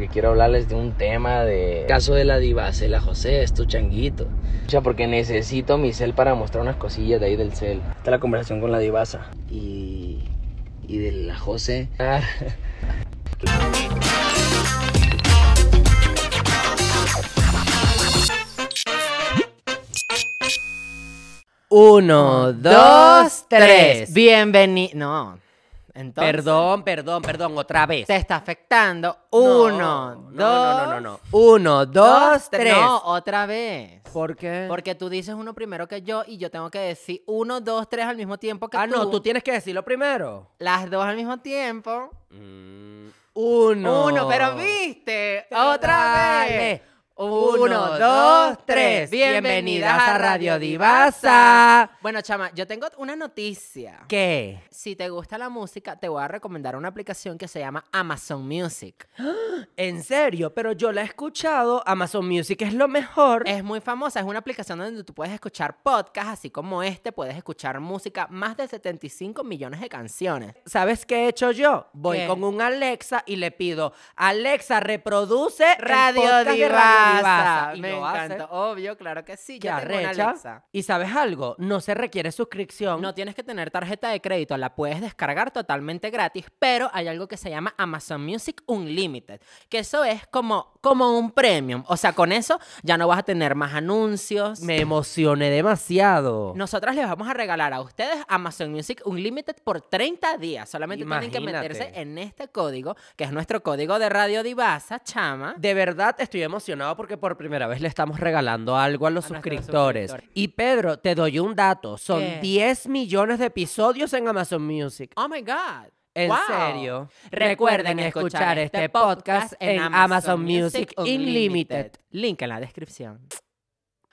porque quiero hablarles de un tema de caso de la divacela José, es tu changuito. O sea, porque necesito mi cel para mostrar unas cosillas de ahí del cel. Está la conversación con la divasa y y de la José. Uno, dos, tres. Bienvenido. No. Entonces, Perdón, perdón, perdón, otra vez. Te está afectando. Uno, No, dos. No, no, no, no. Uno, dos, tres. No, otra vez. ¿Por qué? Porque tú dices uno primero que yo y yo tengo que decir uno, dos, tres al mismo tiempo que ah, tú. no, tú tienes que decirlo primero. Las dos al mismo tiempo. Uno. Uno, pero viste. Otra vez. Uno, dos, tres. Bienvenidas a Radio Divasa. Bueno, chama, yo tengo una noticia. ¿Qué? Si te gusta la música, te voy a recomendar una aplicación que se llama Amazon Music. En serio, pero yo la he escuchado. Amazon Music es lo mejor. Es muy famosa, es una aplicación donde tú puedes escuchar podcasts, así como este, puedes escuchar música, más de 75 millones de canciones. ¿Sabes qué he hecho yo? Voy ¿Qué? con un Alexa y le pido, Alexa, reproduce Radio Divasa. Divasa. Y Me lo hace. encanta, obvio, claro que sí. Arrecha. Alexa. Y sabes algo, no se requiere suscripción. No tienes que tener tarjeta de crédito, la puedes descargar totalmente gratis, pero hay algo que se llama Amazon Music Unlimited, que eso es como, como un premium. O sea, con eso ya no vas a tener más anuncios. Me emocioné demasiado. Nosotros les vamos a regalar a ustedes Amazon Music Unlimited por 30 días. Solamente tienen que meterse en este código, que es nuestro código de Radio Divasa, chama. De verdad estoy emocionado porque por primera vez le estamos regalando algo a los A suscriptores. suscriptores. Y Pedro, te doy un dato. Son ¿Qué? 10 millones de episodios en Amazon Music. Oh my God. En Wow. serio. Recuerden escuchar este podcast en Amazon Music Unlimited. Link en la descripción.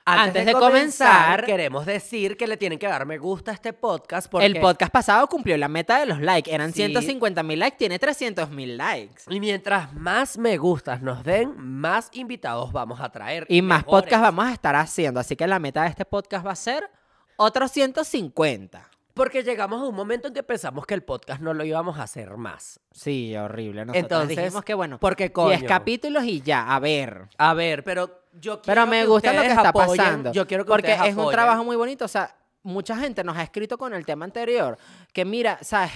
Antes de comenzar- queremos decir que le tienen que dar me gusta a este podcast porque El podcast pasado cumplió la meta de los likes. Eran Sí. 150 mil likes, tiene 300 mil likes. y mientras más me gustas nos den, más invitados vamos a traer Y más podcasts vamos a estar haciendo. Así que la meta de este podcast va a ser otros 150. Porque llegamos a un momento en que pensamos que el podcast no lo íbamos a hacer más. Sí, horrible. Nosotros Entonces, dijimos que bueno, porque coño. 10 capítulos y ya, a ver. A ver, pero yo quiero Pero me que gusta lo que está apoyen- pasando. Yo quiero que porque es un trabajo muy bonito. O sea, mucha gente nos ha escrito con el tema anterior. Que mira, ¿sabes?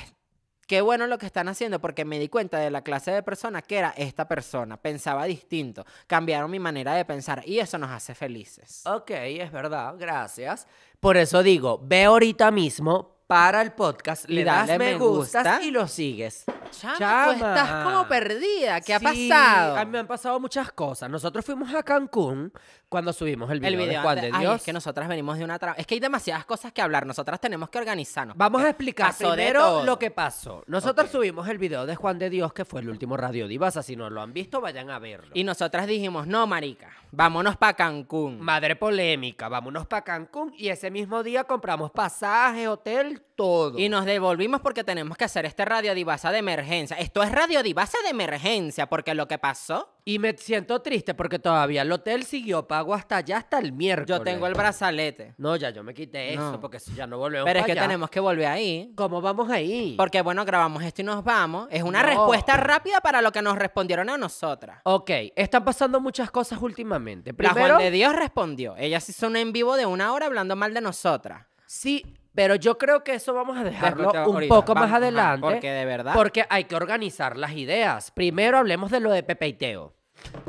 Qué bueno lo que están haciendo porque me di cuenta de la clase de persona que era esta persona. Pensaba distinto. Cambiaron mi manera de pensar y eso nos hace felices. Ok, es verdad, gracias. Por eso digo, ve ahorita mismo para el podcast, Y le das me me gustas gusta. y lo sigues. Chama, Chama. tú estás como perdida. ¿Qué ha pasado? A mí me han pasado muchas cosas. Nosotros fuimos a Cancún cuando subimos el video, el video de Juan de Ay, Dios. es que nosotras venimos de una tra- Es que hay demasiadas cosas que hablar. Nosotras tenemos que organizarnos. Vamos a explicar pasó primero lo que pasó. Nosotros subimos el video de Juan de Dios, que fue el último Radio Divasa. Si no lo han visto, vayan a verlo. Y nosotras dijimos, no, marica, vámonos para Cancún. Madre polémica, vámonos para Cancún y ese mismo día compramos pasaje, hotel, todo. Y nos devolvimos porque tenemos que hacer este Radio Divasa de emergencia. Esto es Radio Divasa de emergencia, porque lo que pasó, Y me siento triste porque todavía el hotel siguió pago hasta allá, hasta el miércoles. yo tengo el brazalete. No, ya yo me quité eso No. porque ya no volvemos Pero es que allá. tenemos que volver ahí. ¿Cómo vamos ahí? Porque bueno, grabamos esto y nos vamos. Es una No. respuesta rápida para lo que nos respondieron a nosotras. Ok, están pasando muchas cosas últimamente. La Primero, Juan de Dios respondió. Ella se hizo un en vivo de una hora hablando mal de nosotras. sí, pero yo creo que eso vamos a dejarlo un ahorita, poco más ajá, adelante. porque de verdad. Porque hay que organizar las ideas. Primero hablemos de lo de Pepe y Teo.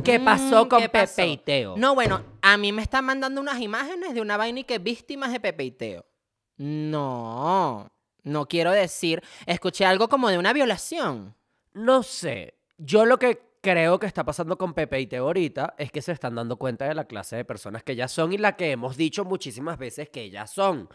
¿Qué Mm, pasó con ¿qué Pepe pasó? y Teo? No, bueno, a mí me están mandando unas imágenes de una vaina y que víctimas de Pepe y Teo. No, no quiero decir. Escuché algo como de una violación. No sé. Yo lo que creo que está pasando con Pepe y Teo ahorita es que se están dando cuenta de la clase de personas que ellas son y la que hemos dicho muchísimas veces que ellas son.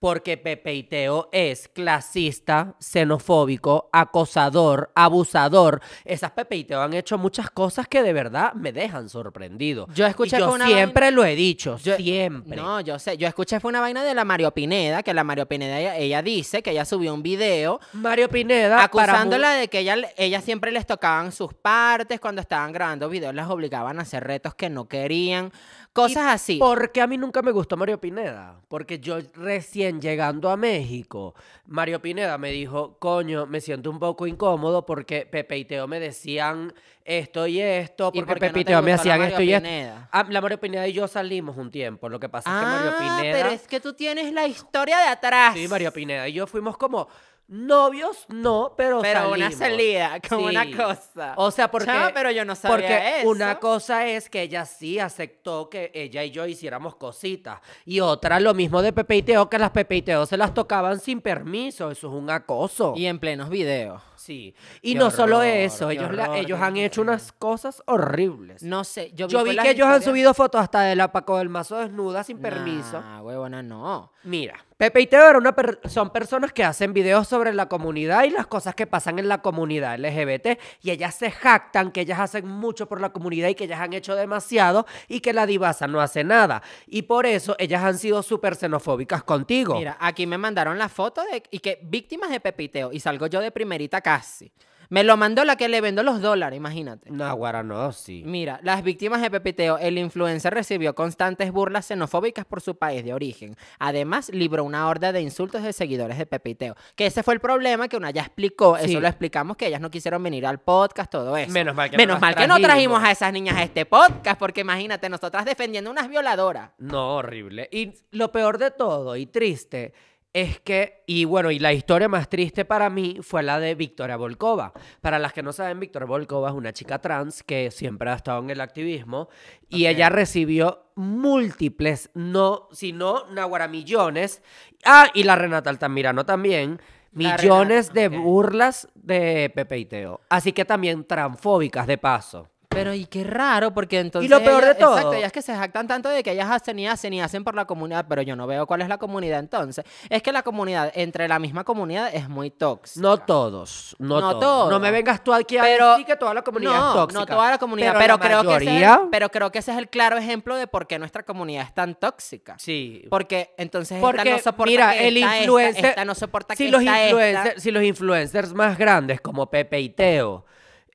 Porque Pepe y Teo es clasista, xenofóbico, acosador, abusador. Esas Pepe y Teo han hecho muchas cosas que de verdad me dejan sorprendido. Yo escuché Y yo fue una siempre lo he dicho, Yo- siempre. No, yo sé. Yo escuché fue una vaina de la Mario Pineda, que la Mario Pineda, ella, ella dice que ella subió un video Mario Pineda, para acusándola de que ella, ella siempre les tocaban sus partes cuando estaban grabando videos, las obligaban a hacer retos que no querían, cosas así. Porque a mí nunca me gustó Mario Pineda. Porque yo recién recién llegando a México, Mario Pineda me dijo, coño, me siento un poco incómodo porque Pepe y Teo me decían esto y esto, ¿Y porque Pepe y te Teo me hacían esto y esto. Ah, la Mario Pineda y yo salimos un tiempo. Lo que pasa es que Mario Ah, Pineda. pero es que tú tienes la historia de atrás. Sí, Mario Pineda y yo fuimos como novios, no, pero Pero una salida, como una cosa. O sea, porque Chama, pero yo no sabía porque eso. una cosa es que ella sí aceptó que ella y yo hiciéramos cositas y otra lo mismo de Pepe y Teo que las Pepe y Teo se las tocaban sin permiso, eso es un acoso. Y en plenos videos. sí. Y Qué no solo eso, ellos la- ellos han hecho unas cosas horribles. No sé, yo vi, yo que ellos han subido fotos hasta de la Paco del Mazo desnuda sin permiso. Nah, huevona, no. Mira, Pepe y Teo era una per- son personas que hacen videos sobre la comunidad y las cosas que pasan en la comunidad LGBT y ellas se jactan que ellas hacen mucho por la comunidad y que ellas han hecho demasiado y que la divasa no hace nada. Y por eso ellas han sido súper xenofóbicas contigo. Mira, aquí me mandaron la foto de y que víctimas de Pepiteo y salgo yo de primerita casi. Me lo mandó la que le vendo los dólares, imagínate. No, guara, no, sí. Mira, las víctimas de Pepiteo, el influencer recibió constantes burlas xenofóbicas por su país de origen. Además, libró una horda de insultos de seguidores de Pepiteo. Que ese fue el problema que una ya explicó. Sí. Eso lo explicamos que ellas no quisieron venir al podcast, todo eso. Menos mal que no Menos las mal que no trajimos. trajimos a esas niñas a este podcast, porque imagínate, nosotras defendiendo unas violadoras. No, horrible. Y lo peor de todo y triste es que, y bueno, y la historia más triste para mí fue la de Victoria Volkova. Para las que no saben, Victoria Volkova es una chica trans que siempre ha estado en el activismo y ella recibió múltiples, no, sino naguará millones. Ah, y la Renata Altamirano también. Millones de burlas de Pepe y Teo. Así que también transfóbicas de paso. Pero y qué raro, porque entonces. lo peor de Exacto, todo- ellas que se jactan tanto de que ellas hacen y hacen y hacen por la comunidad, pero yo no veo cuál es la comunidad entonces. Es que la comunidad, entre la misma comunidad, es muy tóxica. No todos, no, No todos. todos. No me vengas tú aquí a Pero- decir que toda la comunidad no, es tóxica. no toda la comunidad, pero, pero, la creo que ese pero creo que ese es el claro ejemplo de por qué nuestra comunidad es tan tóxica. Sí. Porque entonces Porque, esta no soporta mira, que el esta, influencer- esta no soporta si que los, esta, influencer- si los influencers más grandes como Pepe y Teo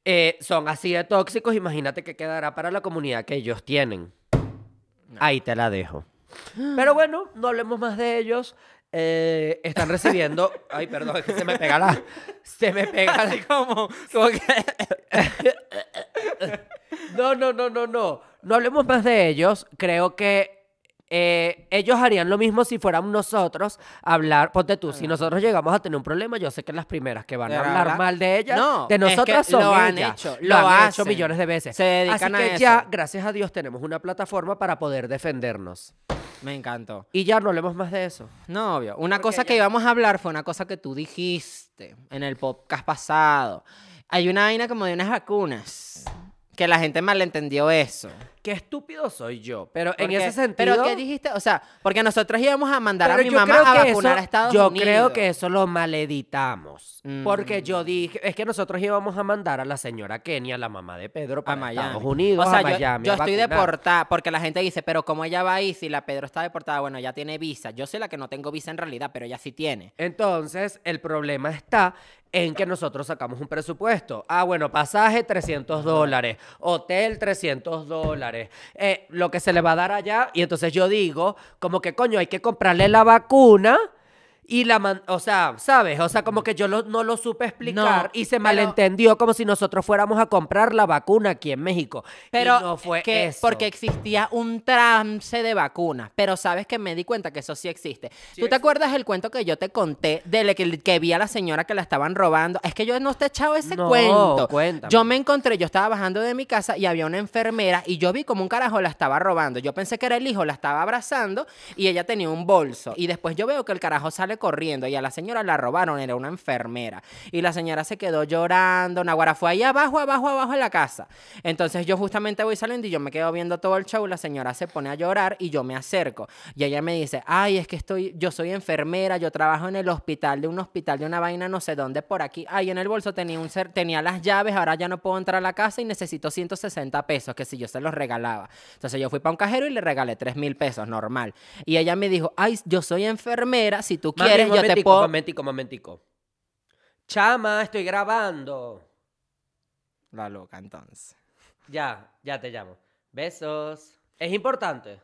eh, son así de tóxicos, imagínate qué quedará para la comunidad que ellos tienen. Ahí te la dejo. Pero bueno, no hablemos más de ellos. Eh, están recibiendo. Ay, perdón, es que se me pega la. Se me pega la. Así como, como que... No, no, no, no, no. No hablemos más de ellos. Creo que eh, ellos harían lo mismo si fuéramos nosotros a hablar. Ponte tú, si nosotros llegamos a tener un problema, yo sé que las primeras que van a hablar habla- mal de ellas, No, de es que nosotras son lo han ellas. hecho, lo, han hecho millones de veces. Se dedican Así a que eso. ya, gracias a Dios, tenemos una plataforma para poder defendernos. Me encantó. Y ya no hablemos más de eso. No, obvio. Una Porque cosa que ya- íbamos a hablar fue una cosa que tú dijiste en el podcast pasado. Hay una vaina como de unas vacunas. Que la gente malentendió eso. Qué estúpido soy yo. Pero en ese sentido. ¿Pero qué dijiste? O sea, porque nosotros íbamos a mandar a mi yo mamá a vacunar eso- a Estados yo Unidos. creo que eso lo maleditamos. Porque Mm. yo dije, es que nosotros íbamos a mandar a la señora Kenia, la mamá de Pedro, a para Miami. Estados Unidos, o sea, a yo- Miami. yo, a estoy deportada, porque la gente dice, pero ¿cómo ella va ahí si la Pedro está deportada? Bueno, ella tiene visa. Yo soy la que no tengo visa en realidad, pero ella sí tiene. Entonces, el problema está en que nosotros sacamos un presupuesto. Ah, bueno, pasaje 300 dólares, hotel 300 dólares, eh, lo que se le va a dar allá. Y entonces yo digo, como que coño, hay que comprarle la vacuna. Y la man o sea, ¿sabes? O sea, como que yo lo- no lo supe explicar No, y se malentendió como si nosotros fuéramos a comprar la vacuna aquí en México. Pero y no fue que, eso. porque existía un trance de vacunas. Pero sabes que me di cuenta que eso sí existe. ¿Tú te acuerdas el cuento que yo te conté de que, que vi a la señora que la estaban robando? Es que yo no te he echado ese No, cuento. cuéntame. Yo me encontré, yo estaba bajando de mi casa y había una enfermera y yo vi como un carajo la estaba robando. Yo pensé que era el hijo, la estaba abrazando y ella tenía un bolso. Y después yo veo que el carajo sale corriendo y a la señora la robaron, era una enfermera. Y la señora se quedó llorando. Naguara fue ahí abajo, abajo, abajo en la casa. Entonces yo justamente voy saliendo y yo me quedo viendo todo el show. La señora se pone a llorar y yo me acerco. Y ella me dice, ay, es que estoy, yo soy enfermera, yo trabajo en el hospital de un hospital de una vaina no sé dónde por aquí. Ay, en el bolso tenía, un tenía las llaves, ahora ya no puedo entrar a la casa y necesito 160 pesos, que si yo se los regalaba. Entonces yo fui para un cajero y le regalé 3 mil pesos, normal. Y ella me dijo, ay, yo soy enfermera, si tú Mami, quieres, yo te puedo... Momentico, momentico. Chama, estoy grabando. La loca, entonces. Ya, ya te llamo. Besos. Es importante.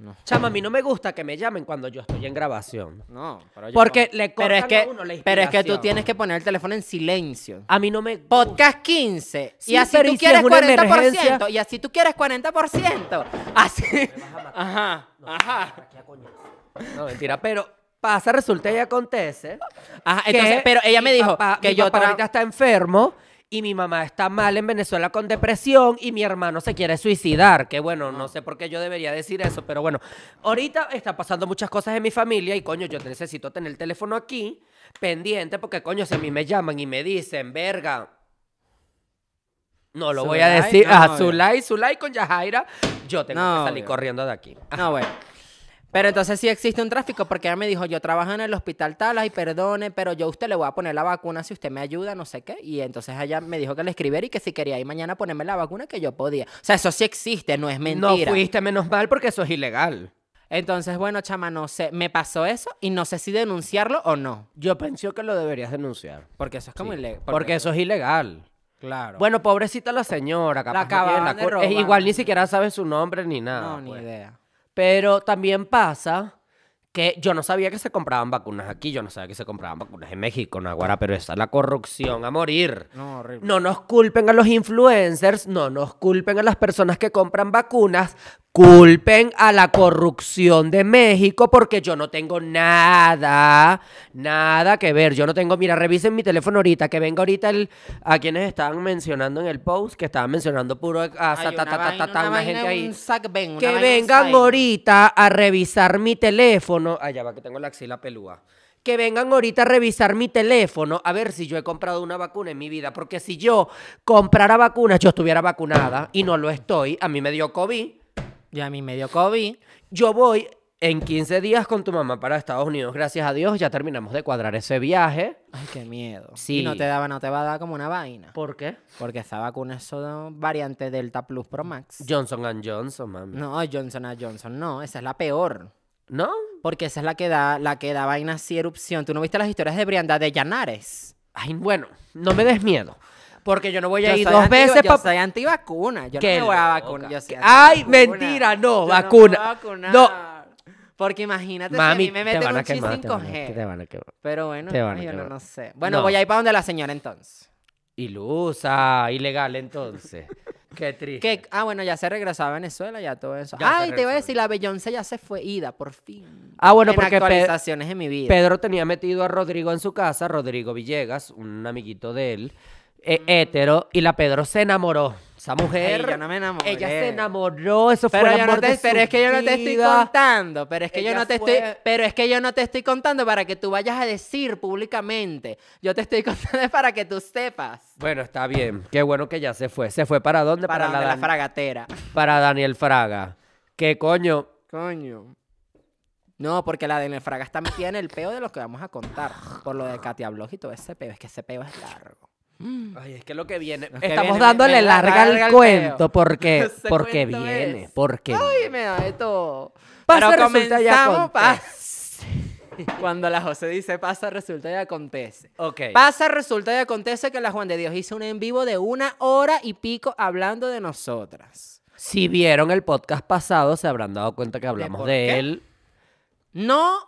No. Chama, a mí no me gusta que me llamen cuando yo estoy en grabación. No, pero yo Porque no. le pero es cortan a que, uno la pero es que tú tienes que poner el teléfono en silencio. A mí no me Podcast 15. Sí, y así pero tú ¿y si es quieres una 40%. emergencia? Y así tú quieres 40%. Así. Ajá. Ajá. No, mentira, pero pasa, resulta y acontece. Ajá. que Entonces, pero ella me dijo papá- que mi yo papá ahorita está enfermo y mi mamá está mal en Venezuela con depresión y mi hermano se quiere suicidar. Que bueno, no sé por qué yo debería decir eso, pero bueno, ahorita está pasando muchas cosas en mi familia y coño, yo necesito tener el teléfono aquí pendiente porque coño, si a mí me llaman y me dicen, verga. No lo voy a decir. no, a obvio. Zulay, Zulay con Yajaira. Yo tengo No, que salir obvio. corriendo de aquí. No, bueno. Pero entonces sí existe un tráfico porque ella me dijo, yo trabajo en el hospital tal, ay, perdone, pero yo a usted le voy a poner la vacuna si usted me ayuda, no sé qué. Y entonces ella me dijo que le escribiera y que si quería ir mañana a ponerme la vacuna, que yo podía. O sea, eso sí existe, no es mentira. No fuiste menos mal porque eso es ilegal. Entonces, bueno, chama, no sé, me pasó eso y no sé si denunciarlo o no. Yo pensé que lo deberías denunciar. Porque eso es como Sí, ilegal. Porque, eso es ilegal. Claro. Bueno, pobrecita la señora, capaz no tiene acababan la de robar. es igual ni siquiera sabe su nombre ni nada. no, ni pues. idea. Pero también pasa que yo no sabía que se compraban vacunas aquí, yo no sabía que se compraban vacunas en México, Naguara, pero esa es la corrupción a morir. No, horrible. No nos culpen a los influencers, no nos culpen a las personas que compran vacunas, culpen a la corrupción de México porque yo no tengo nada, nada que ver. Yo no tengo, mira, revisen mi teléfono ahorita, que venga ahorita el, a quienes estaban mencionando en el post, que estaban mencionando puro a, a- Hay ta- ta- ta- vaina- ta- ta- una vaina, gente ahí. Que vengan ahorita a revisar mi teléfono. Allá va que tengo la axila pelúa. Que vengan ahorita a revisar mi teléfono a ver si yo he comprado una vacuna en mi vida. Porque si yo comprara vacunas, yo estuviera vacunada y no lo estoy. A mí me dio COVID. Y a mí me dio COVID. Yo voy en 15 días con tu mamá para Estados Unidos. Gracias a Dios ya terminamos de cuadrar ese viaje. Ay, qué miedo. Sí. Y no te daba, no te va a dar como una vaina. ¿Por qué? Porque esa vacuna es solo variante Delta Plus Pro Max. Johnson Johnson, mami. No, Johnson Johnson, no, esa es la peor. ¿No? Porque esa es la que da, la que da vaina así erupción. ¿Tú no viste las historias de Brianda de Llanares? Ay, bueno, no me des miedo. Porque yo no voy a Yo ir dos anti- veces Yo soy antivacuna. Yo no me voy a vacunar. yo soy Ay, mentira, no, vacuna. No. Porque imagínate si a Mami, mí me te meten un a- 5G. te van a quemar. Pero bueno, Te van a yo no, sé. Bueno, No. voy a ir para donde la señora entonces. Ilusa, ilegal entonces. Qué triste. Que, ah, bueno, ya se regresó a Venezuela, ya todo eso. Ya Ay, te iba a decir, la Beyoncé ya se fue ida, por fin. Ah, bueno, En porque actualizaciones en mi vida. Pedro tenía metido a Rodrigo en su casa, Rodrigo Villegas, un amiguito de él, eh, hétero, y la Pedro se enamoró. Esa mujer, Ay, yo no me enamoré. ella se enamoró, eso fue Pero, el yo amor no te, de pero es que yo no te estoy vida. contando, pero es que yo no te fue- estoy, pero es que yo no te estoy contando para que tú vayas a decir públicamente. Yo te estoy contando para que tú sepas. Bueno, está bien. Qué bueno que ya se fue. ¿Se fue para dónde? Para, la donde la Dan- fragatera. para Daniel Fraga. ¿Qué coño? Coño. No, porque la de Nefraga está metida en el peo de lo que vamos a contar. Por lo de Katia Bloch y todo ese peo. Es que ese peo es largo. Ay, es que lo que viene. Lo que Estamos viene, dándole me larga larga al el cuento porque, porque cuento viene. es. Porque Ay, me da de todo. Pasa, Pero resulta y comenzamos, acontece. pa- Cuando la José dice pasa, resulta y acontece. Ok. Pasa, resulta y acontece que la Juan de Dios hizo un en vivo de una hora y pico hablando de nosotras. Si vieron el podcast pasado, se habrán dado cuenta que hablamos de él. No,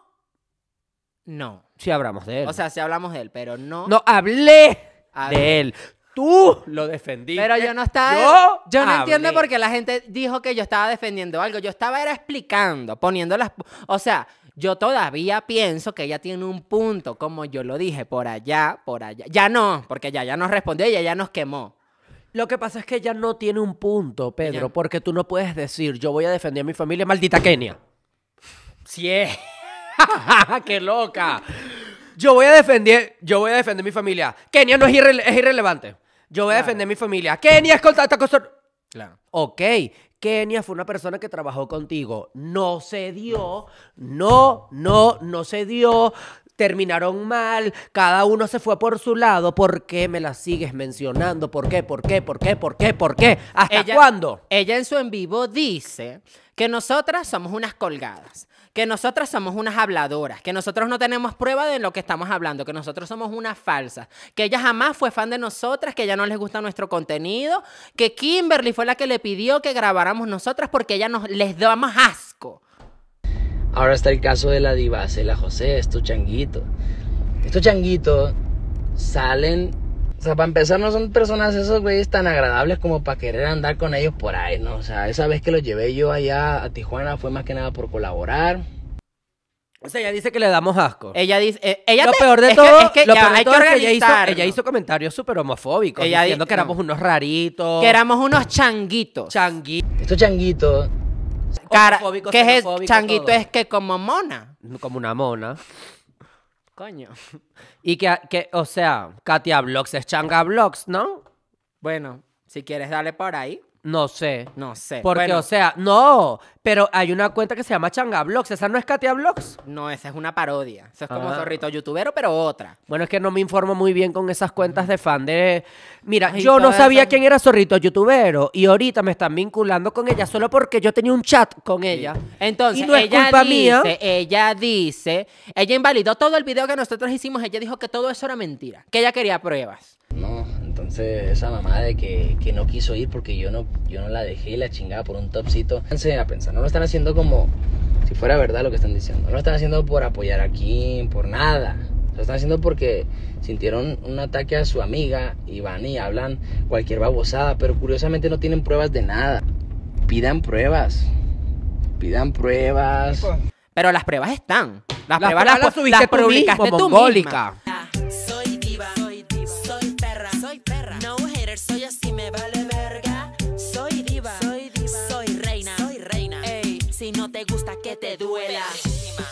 no. Sí, hablamos de él. O sea, sí hablamos de él, pero no. no hablé De él. Tú lo defendiste. Pero yo no estaba. Yo Yo, no entiendo por qué la gente dijo que yo estaba defendiendo algo. Yo estaba era explicando, poniendo las. O sea, yo todavía pienso que ella tiene un punto, como yo lo dije, por allá, por allá. Ya no, porque ya, ya nos respondió y ella ya nos quemó. Lo que pasa es que ella no tiene un punto, Pedro, porque tú no puedes decir, yo voy a defender a mi familia, maldita Kenia. Sí es. ¡Qué loca! Yo voy a defender, yo voy a defender mi familia. Kenia no es, irrele- es irrelevante. Yo voy a defender mi familia. Kenia es contacto con... Claro. Ok, Kenia fue una persona que trabajó contigo. No se dio. No, no, no se dio. Terminaron mal. Cada uno se fue por su lado. ¿Por qué me la sigues mencionando? ¿Por qué? ¿Por qué? ¿Por qué? ¿Por qué? ¿Por qué? ¿Hasta Ella- cuándo? Ella en su en vivo dice que nosotras somos unas colgadas, que nosotras somos unas habladoras, que nosotros no tenemos prueba de lo que estamos hablando, que nosotros somos unas falsas, que ella jamás fue fan de nosotras, que ella no les gusta nuestro contenido, que Kimberly fue la que le pidió que grabáramos nosotras porque ella nos les damos asco. Ahora está el caso de la diva Cela José, estos changuitos. Estos changuitos salen. O sea, para empezar, no son personas esos güeyes tan agradables como para querer andar con ellos por ahí, ¿no? O sea, esa vez que los llevé yo allá a Tijuana fue más que nada por colaborar. O sea, ella dice que le damos asco. Ella dice, eh, ella lo te- peor de es que- todo, es que lo ya peor de hay todo que es que ella hizo, ella hizo comentarios súper homofóbicos, Ella di- diciendo que éramos no. unos raritos. que éramos unos changuitos. changuitos. Estos changuitos Cara, ¿Qué es changuito? todo. Es que como mona. Como una mona. Coño. Y que, que, o sea, Katia Vlogs es Changa Vlogs, ¿no? Bueno, si quieres darle por ahí, No sé. no sé. Porque, Bueno, o sea, no, pero hay una cuenta que se llama Changa Vlogs. ¿Esa no es Katia Vlogs? no, esa es una parodia. Eso es como Ah. zorrito youtubero, pero otra. Bueno, es que no me informo muy bien con esas cuentas de fan de... Mira, Ay, yo no sabía quién era Zorrito Youtubero y ahorita me están vinculando con ella solo porque yo tenía un chat con ella. Entonces, Y no es ella culpa dice, mía. ella dice, ella invalidó todo el video que nosotros hicimos, ella dijo que todo eso era mentira, que ella quería pruebas. No, entonces esa mamá de que, que no quiso ir porque yo no, yo no la dejé y la chingada por un topcito. Fíjense a pensar, no lo están haciendo como si fuera verdad lo que están diciendo. No lo están haciendo por apoyar a Kim, por nada. Lo están haciendo porque sintieron un ataque a su amiga y van y hablan cualquier babosada, pero curiosamente no tienen pruebas de nada. Pidan pruebas. Pidan pruebas. Pero las pruebas están. Las, Las pruebas pruebas las, las subiste las tú publicaste mismo, tú mongólica. misma. Soy así, me vale verga. Soy diva, soy diva, soy reina, soy reina. Ey, si no te gusta que te duela.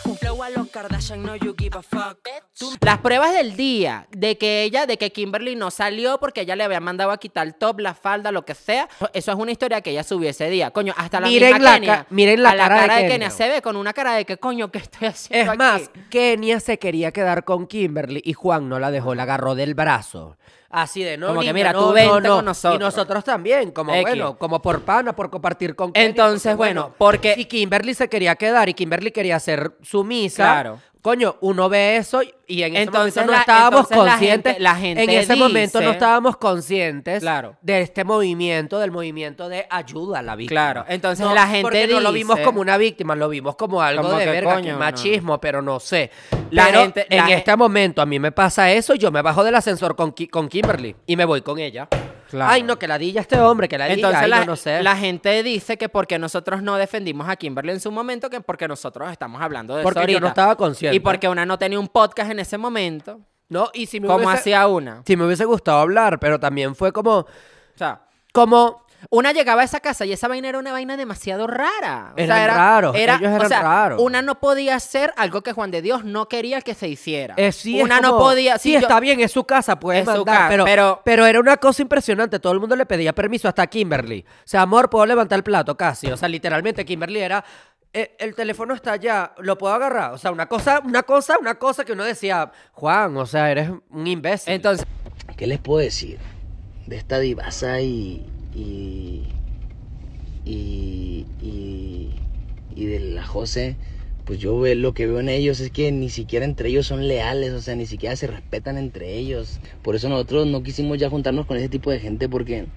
Un flow a los Kardashian, no you give a fuck. Tú Las pruebas del día de que ella, de que Kimberly no salió porque ella le había mandado a quitar el top, la falda, lo que sea. Eso es una historia que ella subió ese día. Coño, hasta la Miren misma la Kenia. miren la a la cara de cara de Kenia. Kenia. Se ve con una cara de que coño, ¿qué estoy haciendo Es más, aquí? Kenia se quería quedar con Kimberly y Juan no la dejó, la agarró del brazo. Así de, no, Como que, mira, no, tú no, vente no. con nosotros. Y nosotros también, como X. bueno, como por pana, por compartir con. Entonces, porque, bueno, porque- Si Kimberly se quería quedar y Kimberly quería ser sumisa, Claro. Coño, uno ve eso y- en ese Entonces momento no la- estábamos la conscientes. gente- la gente en ese momento no dice- estábamos conscientes Claro. de este movimiento, del movimiento de ayuda a la víctima. Claro, entonces No, la gente porque no lo vimos dice- como una víctima, lo vimos como algo Como de que, verga, coño, que no. machismo, pero no sé. La Pero gente- en este momento a mí me pasa eso y yo me bajo del ascensor con, Ki- con Kimberly y me voy con ella. Claro. Ay, no, que ladilla este hombre, que ladilla. Entonces Ay, la, no, no sé. la gente dice que porque nosotros no defendimos a Kimberly en su momento, que porque nosotros estamos hablando de Porque eso yo no estaba consciente. Y porque una no tenía un podcast en ese momento. No, y si me ¿Cómo hubiese, hacía una? Si me hubiese gustado hablar, pero también fue como, O sea, como, una llegaba a esa casa y esa vaina era una vaina demasiado rara. O sea, era, raros, era- ellos o eran sea, raros. Una no podía hacer algo que Juan de Dios no quería que se hiciera. eh, sí, es una no podía. Sí, yo- está bien, es su casa, puede Es su mandar, casa, pero, pero- pero era una cosa impresionante. Todo el mundo le pedía permiso, hasta Kimberly. O sea, amor, puedo levantar el plato casi. O sea, literalmente Kimberly era. "Eh, el teléfono está allá, ¿lo puedo agarrar? O sea, una cosa, una cosa, una cosa que uno decía, Juan, o sea, eres un imbécil. Entonces, ¿Qué les puedo decir de esta divasa y. y. y. y, y de la José? Pues yo lo que veo en ellos es que ni siquiera entre ellos son leales, o sea, ni siquiera se respetan entre ellos. Por eso nosotros no quisimos ya juntarnos con ese tipo de gente porque,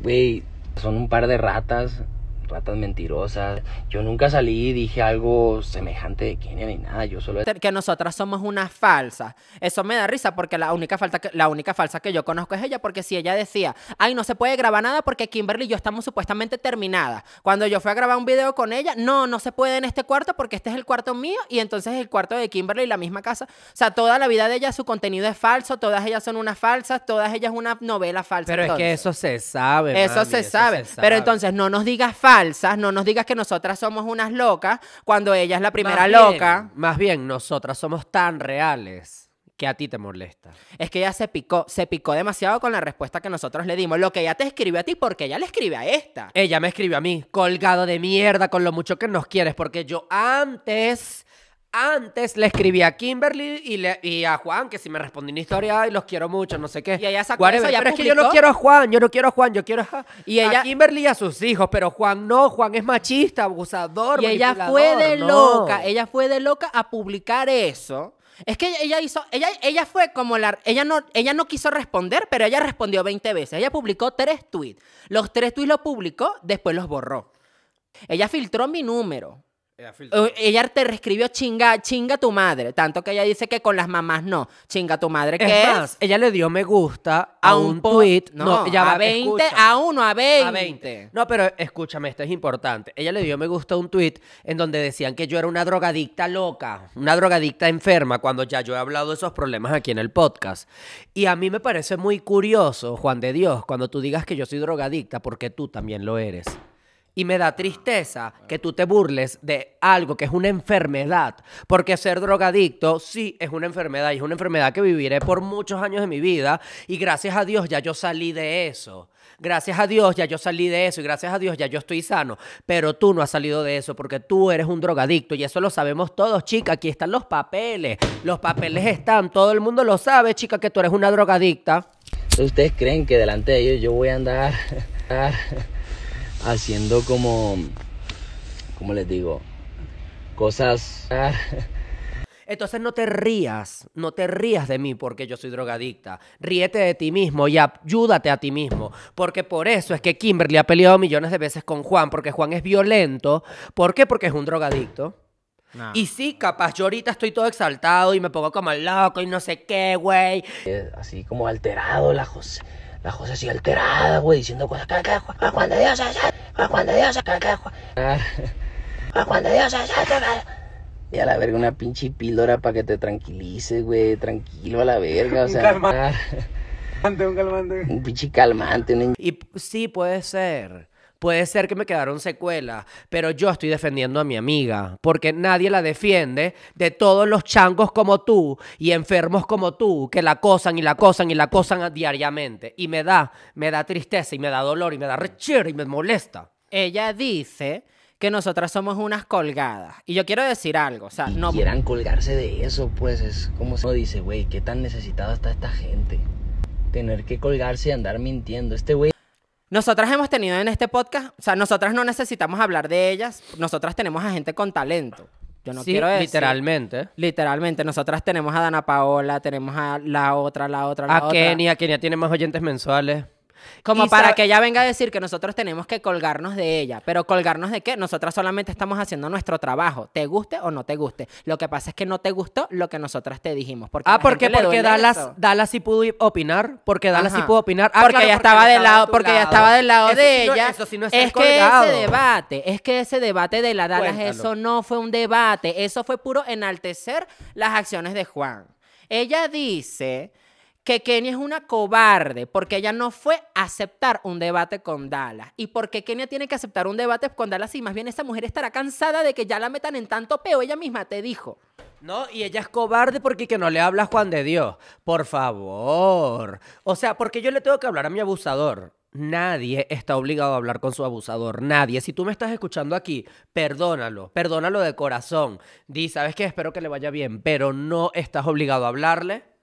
güey, son un par de ratas, ratas mentirosas. Yo nunca salí y dije algo semejante de Kenia ni nada, yo solo que nosotras somos unas falsas. Eso me da risa porque la única, falta que, la única falsa que yo conozco es ella, porque si ella decía, ay, no se puede grabar nada porque Kimberly y yo estamos supuestamente terminadas. Cuando yo fui a grabar un video con ella, no, no se puede en este cuarto porque este es el cuarto mío y entonces el cuarto de Kimberly, la misma casa. O sea, toda la vida de ella, su contenido es falso, todas ellas son unas falsas, todas ellas una novela falsa. pero es que eso se sabe. Eso, mami, se, sabe. Pero entonces no nos digas falsas, no nos digas que nosotras somos unas locas cuando ella es la primera Más bien, loca. Más bien, nosotras somos tan reales que a ti te molesta. Es que ella se picó, se picó demasiado con la respuesta que nosotros le dimos. Lo que ella te escribió a ti, porque ella le escribe a esta. Ella me escribió a mí, colgado de mierda con lo mucho que nos quieres, porque yo antes, antes le escribí a Kimberly y, le- y a Juan, que si me respondí una historia, y los quiero mucho, no sé qué. Y ella sacó Whatever, eso, ella Pero es que yo no quiero a Juan, yo no quiero a Juan, yo quiero a, Y a ella- Kimberly y a sus hijos, pero Juan no, Juan es machista, abusador, Y ella fue manipulador, de no. loca, ella fue de loca a publicar eso. Es que ella hizo, ella, ella fue como la, ella no, ella no quiso responder, pero ella respondió 20 veces. Ella publicó tres tweets. Los tres tweets los publicó, después los borró. Ella filtró mi número. Eh, Ella te reescribió chinga, chinga tu madre. Tanto que ella dice que con las mamás no. Chinga tu madre, ¿qué Es es? más, ella le dio me gusta a, un, po- tweet. No, ya a va, 20, escúchame. a uno, a 20. A 20. No, pero escúchame, esto es importante. Ella le dio me gusta a un tweet en donde decían que yo era una drogadicta loca, una drogadicta enferma, cuando ya yo he hablado de esos problemas aquí en el podcast. Y a mí me parece muy curioso, Juan de Dios, cuando tú digas que yo soy drogadicta, porque tú también lo eres. Y me da tristeza que tú te burles de algo que es una enfermedad. Porque ser drogadicto sí es una enfermedad y es una enfermedad que viviré por muchos años de mi vida. Y gracias a Dios ya yo salí de eso. Gracias a Dios ya yo salí de eso y gracias a Dios ya yo estoy sano. Pero tú no has salido de eso porque tú eres un drogadicto y eso lo sabemos todos, chica. Aquí están los papeles. Los papeles están. Todo el mundo lo sabe, chica, que tú eres una drogadicta. ¿Ustedes creen que delante de ellos yo voy a andar, haciendo como, como les digo, cosas... Entonces no te rías, no te rías de mí porque yo soy drogadicta. Ríete de ti mismo y ayúdate a ti mismo. Porque por eso es que Kimberly ha peleado millones de veces con Juan, porque Juan es violento. ¿Por qué? Porque es un drogadicto. No. Y sí, capaz yo ahorita estoy todo exaltado y me pongo como loco y no sé qué, güey. eh, así como alterado, la José, la José así alterada, güey, diciendo cosas, que, Juan, Juan de Dios, Juan, Juan de Dios, que, que, Juan, de Dios. Y a la verga una pinche píldora para que te tranquilices, güey, tranquilo a la verga, o sea, un pinche calmante, una Y sí, puede ser. Puede ser que me quedaron secuelas, pero yo estoy defendiendo a mi amiga, porque nadie la defiende de todos los changos como tú y enfermos como tú que la acosan y la acosan y la acosan diariamente. Y me da, me da tristeza y me da dolor y me da rechero y me molesta. Ella dice que nosotras somos unas colgadas. Y yo quiero decir algo. O sea, y no. quieran colgarse de eso, pues es como se dice, güey, qué tan necesitado está esta gente. Tener que colgarse y andar mintiendo. Este güey Nosotras hemos tenido en este podcast. O sea, nosotras no necesitamos hablar de ellas. Nosotras tenemos a gente con talento. Yo no Sí, quiero decir. literalmente. Literalmente, nosotras tenemos a Dana Paola, tenemos a la otra, la otra, la A otra. Kenia, Kenia tiene más oyentes mensuales. Como Y para que ella venga a decir que nosotros tenemos que colgarnos de ella. Pero colgarnos de qué? Nosotras solamente estamos haciendo nuestro trabajo. Te guste o no te guste. Lo que pasa es que no te gustó lo que nosotras te dijimos. Porque Ah, porque, porque Dallas, eso. Dallas sí pudo opinar. Porque Dallas sí pudo opinar. Ah, porque claro, ella estaba lado, ella lado. estaba del lado de no- ella. eso sí no es es que colgado. ese debate, es que ese debate de la Dallas, Cuéntalo. eso no fue un debate, eso fue puro enaltecer las acciones de Juan. Ella dice que Kenia es una cobarde porque ella no fue a aceptar un debate con Dallas. ¿Y por qué Kenia tiene que aceptar un debate con Dallas? Y más bien esa mujer estará cansada de que ya la metan en tanto peo. Ella misma te dijo. No, y ella es cobarde porque que no le habla a Juan de Dios. Por favor. O sea, porque yo le tengo que hablar a mi abusador. Nadie está obligado a hablar con su abusador. Nadie. Si tú me estás escuchando aquí, perdónalo. Perdónalo de corazón. Di, ¿sabes qué? Espero que le vaya bien. Pero no estás obligado a hablarle.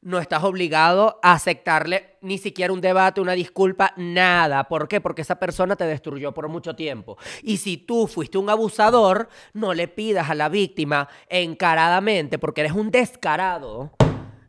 No estás obligado a aceptarle ni siquiera un debate, una disculpa, nada. ¿Por qué? Porque esa persona te destruyó por mucho tiempo. Y si tú fuiste un abusador, no le pidas a la víctima encaradamente, porque eres un descarado,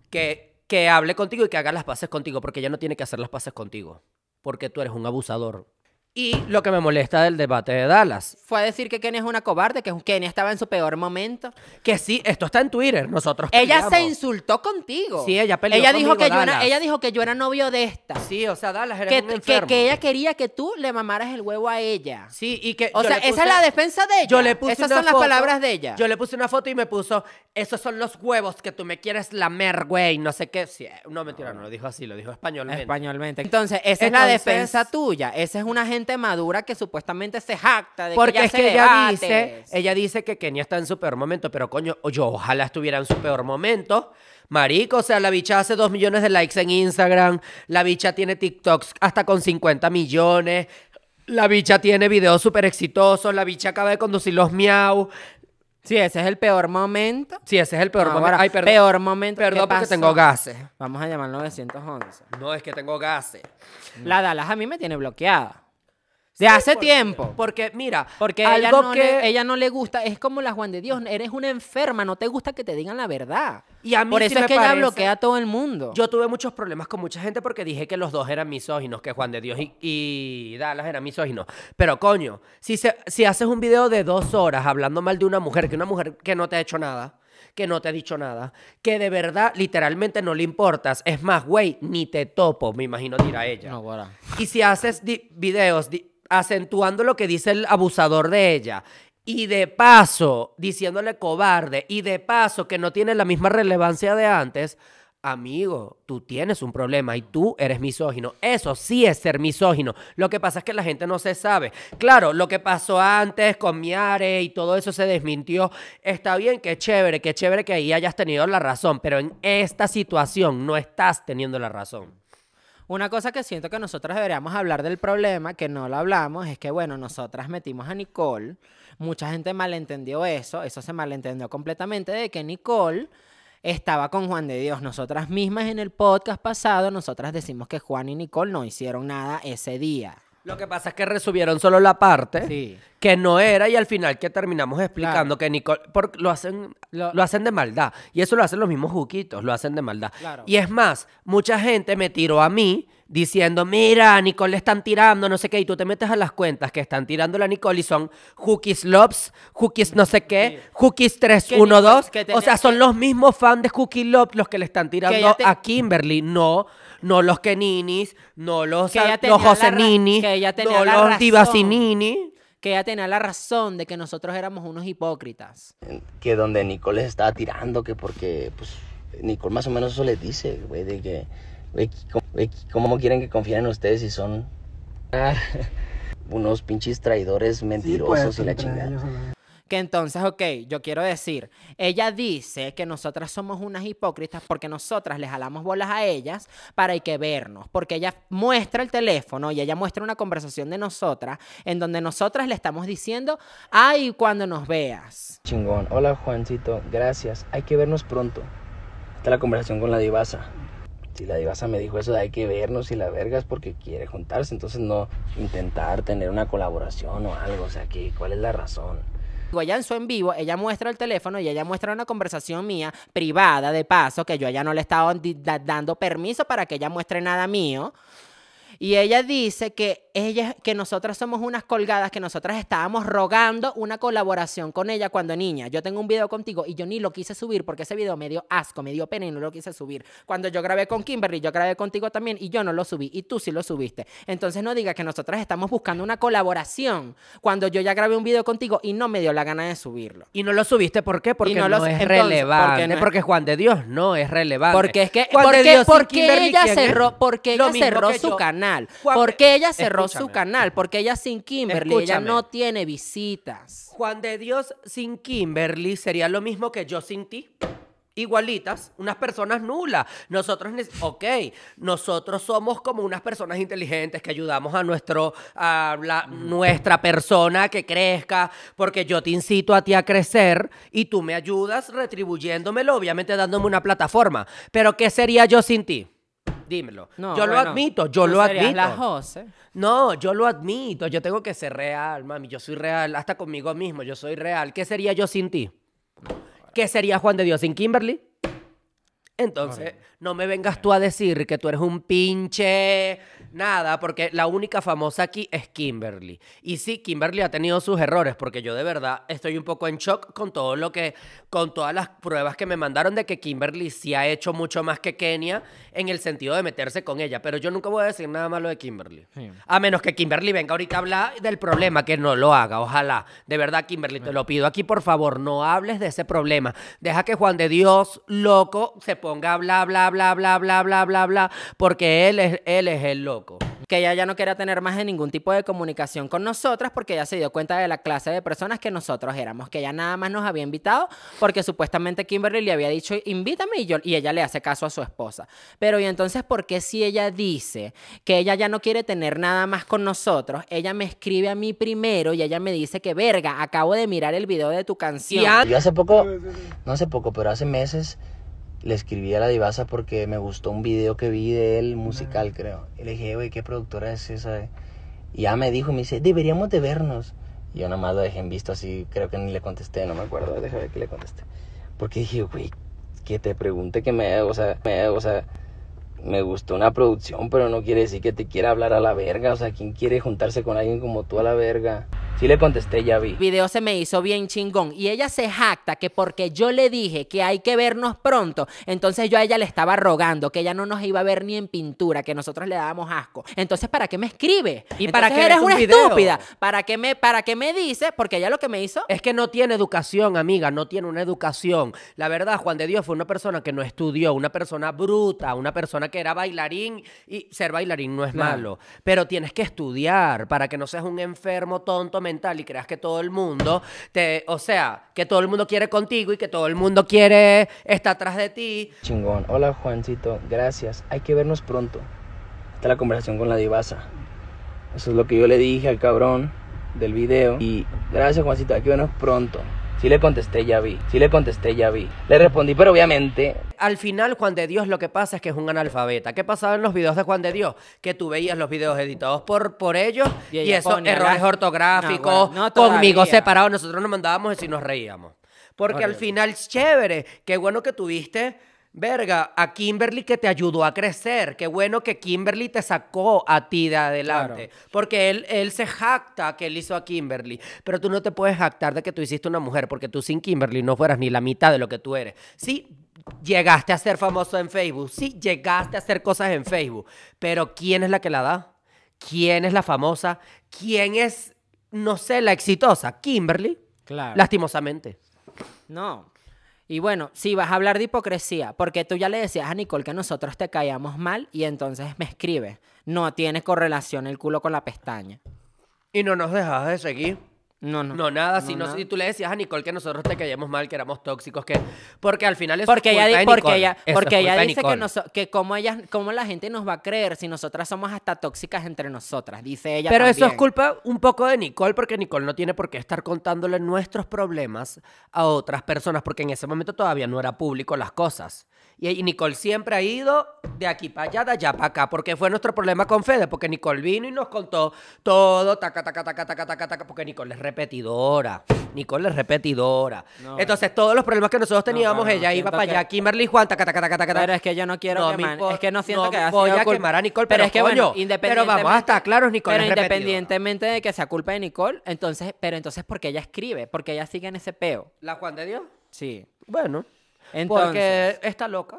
que, que hable contigo y que haga las paces contigo, porque ella no tiene que hacer las paces contigo, porque tú eres un abusador. Y lo que me molesta del debate de Dallas, Fue a decir que Kenia es una cobarde, que Kenia estaba en su peor momento. que sí, esto está en Twitter, nosotros Ella se insultó contigo. Sí, ella peleó ella dijo conmigo, que yo era. Ella dijo que yo era novio de esta. Sí, o sea, Dallas, eres Que, un que, enfermo. que ella quería que tú le mamaras el huevo a ella. Sí, y que O yo sea, le esa es la defensa de ella. Yo le puse Esas una son las foto- palabras de ella. Yo le puse una foto y me puso, esos son los huevos que tú me quieres lamer, güey, no sé qué. Sí, no, mentira, no lo dijo así, lo dijo españolmente. Españolmente. Entonces, esa es la Entonces- defensa tuya. Esa es una gente madura que supuestamente se jacta de Porque que ella es hace que ella debates. dice, ella dice que Kenia está en su peor momento, pero coño, yo ojalá estuviera en su peor momento. Marico, o sea, la bicha hace dos millones de likes en Instagram, la bicha tiene TikToks hasta con 50 millones, la bicha tiene videos súper exitosos, la bicha acaba de conducir los miau. Sí, ese es el peor momento. Sí, ese es el peor No, momento. Ay, perdón. Peor momento. Perdón ¿Qué porque pasó? tengo gases. Vamos a llamar 911. No, es que tengo gases. La Dallas a mí me tiene bloqueada. De hace porque- tiempo. Porque, mira, Porque algo ella no, que... le, ella no le gusta, es como la Juan de Dios, eres una enferma, no te gusta que te digan la verdad. Y a mí Por sí eso me es que ella bloquea a todo el mundo. Yo tuve muchos problemas con mucha gente porque dije que los dos eran misóginos, que Juan de Dios y, y Dallas eran misóginos. Pero coño, si, se- si haces un video de dos horas hablando mal de una mujer, que una mujer que no te ha hecho nada, que no te ha dicho nada, que de verdad literalmente no le importas, es más, güey, ni te topo, me imagino dirá ella. No. Y si haces videos di- acentuando lo que dice el abusador de ella, y de paso diciéndole cobarde, y de paso que no tiene la misma relevancia de antes, amigo, tú tienes un problema y tú eres misógino. Eso sí es ser misógino. Lo que pasa es que la gente no se sabe. Claro, lo que pasó antes con Miare y todo eso se desmintió. Está bien, qué chévere, qué chévere que ahí hayas tenido la razón, pero en esta situación no estás teniendo la razón. Una cosa que siento que nosotros deberíamos hablar del problema, que no lo hablamos, es que, bueno, nosotras metimos a Nicole, mucha gente malentendió eso, eso se malentendió completamente de que Nicole estaba con Juan de Dios. Nosotras mismas en el podcast pasado, nosotras decimos que Juan y Nicole no hicieron nada ese día. Lo que pasa es que resubieron solo la parte Sí. que no era y al final que terminamos explicando Claro. que Nicole porque lo hacen lo, Lo- hacen de maldad y eso lo hacen los mismos juquitos, lo hacen de maldad. Claro. Y es más, mucha gente me tiró a mí diciendo, "Mira, a Nicole le están tirando, no sé qué", y tú te metes a las cuentas que están tirando a Nicole y son Hookies Loves, Hookies no sé qué, Hookies 312, que o sea, son que- los mismos fans de Cookie Love los que le están tirando te- a Kimberly, no no los Keninis, no los, los la José Nini, que ella tenía no la los. Divacinini. Que ella tenía la razón de que nosotros éramos unos hipócritas. que donde Nicole les estaba tirando, que porque, pues, Nicole más o menos eso les dice, güey, de que, ¿cómo, güey, ¿cómo quieren que confíen en ustedes si son unos pinches traidores mentirosos y la chingada? Que entonces, ok, yo quiero decir, ella dice que nosotras somos unas hipócritas porque nosotras les jalamos bolas a ellas para hay que vernos, porque ella muestra el teléfono y ella muestra una conversación de nosotras en donde nosotras le estamos diciendo, ay, cuando nos veas. Chingón. Hola, Juancito. Gracias. Hay que vernos pronto. Está la conversación con la divasa. Si la divasa me dijo eso de hay que vernos y la verga es porque quiere juntarse, entonces no intentar tener una colaboración o algo. O sea, ¿cuál es la razón? Ella en su en vivo, ella muestra el teléfono y ella muestra una conversación mía privada, de paso, que yo a ella no le estaba dando permiso para que ella muestre nada mío. Y ella dice que ella, que nosotras somos unas colgadas, que nosotras estábamos rogando una colaboración con ella cuando niña. Yo tengo un video contigo y yo ni lo quise subir porque ese video me dio asco, me dio pena y no lo quise subir. Cuando yo grabé con Kimberly, yo grabé contigo también y yo no lo subí y tú sí lo subiste. Entonces no diga que nosotras estamos buscando una colaboración cuando yo ya grabé un video contigo y no me dio la gana de subirlo. Y no lo subiste, ¿por qué? Porque no no, es entonces, relevante. porque Porque, no es- Juan de Dios no es relevante. Porque es que Juan de porque, Dios porque Kimberly, ella cerró, porque ella cerró su yo. canal. Juan- porque ella cerró su Escúchame. canal, porque ella sin Kimberly, ella no tiene visitas. Juan de Dios sin Kimberly sería lo mismo que yo sin ti. Igualitas, unas personas nulas. Nosotros, ok, nosotros somos como unas personas inteligentes que ayudamos a, nuestro, a la- nuestra persona que crezca, porque yo te incito a ti a crecer y tú me ayudas retribuyéndomelo, obviamente dándome una plataforma. Pero ¿qué sería yo sin ti? Dímelo. No, yo lo admito, yo lo admito. la Jose. No, yo lo admito, yo tengo que ser real, mami, yo soy real, hasta conmigo mismo, yo soy real. ¿Qué sería yo sin ti? ¿Qué sería Juan de Dios sin Kimberly? Entonces, no me vengas tú a decir que tú eres un pinche nada, porque la única famosa aquí es Kimberly. Y sí, Kimberly ha tenido sus errores, porque yo de verdad estoy un poco en shock con todo lo que, con todas las pruebas que me mandaron de que Kimberly sí ha hecho mucho más que Kenia en el sentido de meterse con ella. Pero yo nunca voy a decir nada malo de Kimberly. Sí. A menos que Kimberly venga ahorita a hablar del problema, que no lo haga, ojalá. De verdad, Kimberly, te lo pido aquí, por favor, no hables de ese problema. Deja que Juan de Dios, loco, se ponga a bla, bla, bla, bla, bla, bla, bla, bla, porque él es, él es el loco. Que ella ya no quería tener más de ningún tipo de comunicación con nosotras porque ella se dio cuenta de la clase de personas que nosotros éramos. Que ella nada más nos había invitado porque supuestamente Kimberly le había dicho, invítame y, yo, y ella le hace caso a su esposa. Pero y entonces, ¿por qué si ella dice que ella ya no quiere tener nada más con nosotros? Ella me escribe a mí primero y ella me dice que, verga, acabo de mirar el video de tu canción. Y Yo hace poco, no hace poco, pero hace meses le escribí a la divasa porque me gustó un video que vi de él musical, creo. Y le dije, güey, ¿qué productora es esa? Y ya me dijo, me dice, deberíamos de vernos. Y yo nada más lo dejé en visto así, creo que ni le contesté, no me acuerdo, déjame ver que le contesté. Porque dije, güey, que te pregunte que me, o sea, me, o sea, me gustó una producción, pero no quiere decir que te quiera hablar a la verga. O sea, ¿quién quiere juntarse con alguien como tú a la verga? Sí le contesté, ya vi. El video se me hizo bien chingón y ella se jacta que porque yo le dije que hay que vernos pronto, entonces yo a ella le estaba rogando que ella no nos iba a ver ni en pintura, que nosotros le dábamos asco. Entonces, ¿para qué me escribe? ¿Y para qué eres un una video? estúpida? ¿Para qué me para qué me dice? Porque ella lo que me hizo Es que no tiene educación, amiga, no tiene una educación. La verdad, Juan de Dios fue una persona que no estudió, una persona bruta, una persona que era bailarín y ser bailarín no es Claro. malo, pero tienes que estudiar para que no seas un enfermo tonto mental y creas que todo el mundo te, o sea, que todo el mundo quiere contigo y que todo el mundo quiere estar atrás de ti. Chingón. Hola, Juancito. Gracias. Hay que vernos pronto. Está la conversación con la divasa. Eso es lo que yo le dije al cabrón del video. Y gracias, Juancito. Hay que vernos pronto. Sí le contesté, ya vi. Sí le contesté, ya vi. Le respondí, pero obviamente Al final, Juan de Dios lo que pasa es que es un analfabeta. ¿Qué pasaba en los videos de Juan de Dios? Que tú veías los videos editados por, por ellos Y esos ponía errores la- ortográficos, No, bueno, no conmigo separados, nosotros nos mandábamos y nos reíamos. Porque al final chévere. Qué bueno que tuviste, verga, a Kimberly que te ayudó a crecer. Qué bueno que Kimberly te sacó a ti de adelante. Porque él, él se jacta que él hizo a Kimberly. Pero tú no te puedes jactar de que tú hiciste una mujer porque tú sin Kimberly no fueras ni la mitad de lo que tú eres. Sí, llegaste a ser famoso en Facebook. Sí, llegaste a hacer cosas en Facebook. Pero ¿quién es la que la da? ¿Quién es la famosa? ¿Quién es, no sé, la exitosa? Kimberly. Claro. Lastimosamente. No. Y bueno, si vas a hablar de hipocresía, porque tú ya le decías a Nicole que nosotros te caíamos mal y entonces me escribe. No tiene correlación el culo con la pestaña. Y no nos dejabas de seguir. No, no. No, nada, No, si, no, nada. si tú le decías a Nicole que nosotros te caíamos mal, que éramos tóxicos, que... Porque al final Porque es ella, culpa di- de porque ella, Eso porque ella dice que, noso- que cómo, ella, cómo la gente nos va a creer si nosotras somos hasta tóxicas entre nosotras, dice ella Pero eso es culpa un poco de Nicole, porque Nicole no tiene por qué estar contándole nuestros problemas a otras personas, porque en ese momento todavía no era público las cosas. Y, Nicole siempre ha ido de aquí para allá, de allá para acá, porque fue nuestro problema con Fede, porque Nicole vino y nos contó todo, taca, taca, taca, taca, taca, taca, porque Nicole es repetidora. Nicole es repetidora. No, Entonces, todos los problemas que nosotros teníamos, pero no, ella iba para que- allá, Kimberly Juan, taca, taca, taca, taca. Pero es que yo no quiero No quemar. Es que no siento que haya voy sido a culpa- quemar a Nicole, pero es que bueno, coño, pero independientemente. vamos a estar claros, Nicole Pero es independientemente de que sea culpa de Nicole, entonces, pero entonces porque ella escribe, porque ella sigue en ese peo. ¿La Juan de Dios? Sí. Bueno. Entonces, Porque está loca.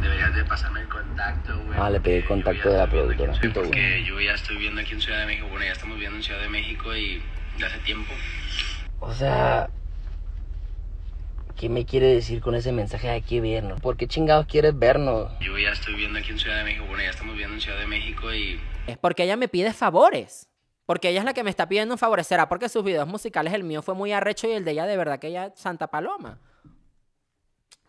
Deberías de pasarme el contacto, güey. Ah, le pedí el contacto ya de la aquí productora. Ciudad- Porque yo ya estoy viviendo aquí en Ciudad de México. Bueno, ya estamos viviendo en Ciudad de México y de hace tiempo. O sea, ¿qué me quiere decir con ese mensaje de hay que vernos? ¿Por qué chingados quieres vernos? Yo ya estoy viviendo aquí en Ciudad de México. Bueno, ya estamos viviendo en Ciudad de México y es porque ella me pide favores. Porque ella es la que me está pidiendo un favor. ¿Será porque sus videos musicales, el mío fue muy arrecho y el de ella de verdad que ella es Santa Paloma?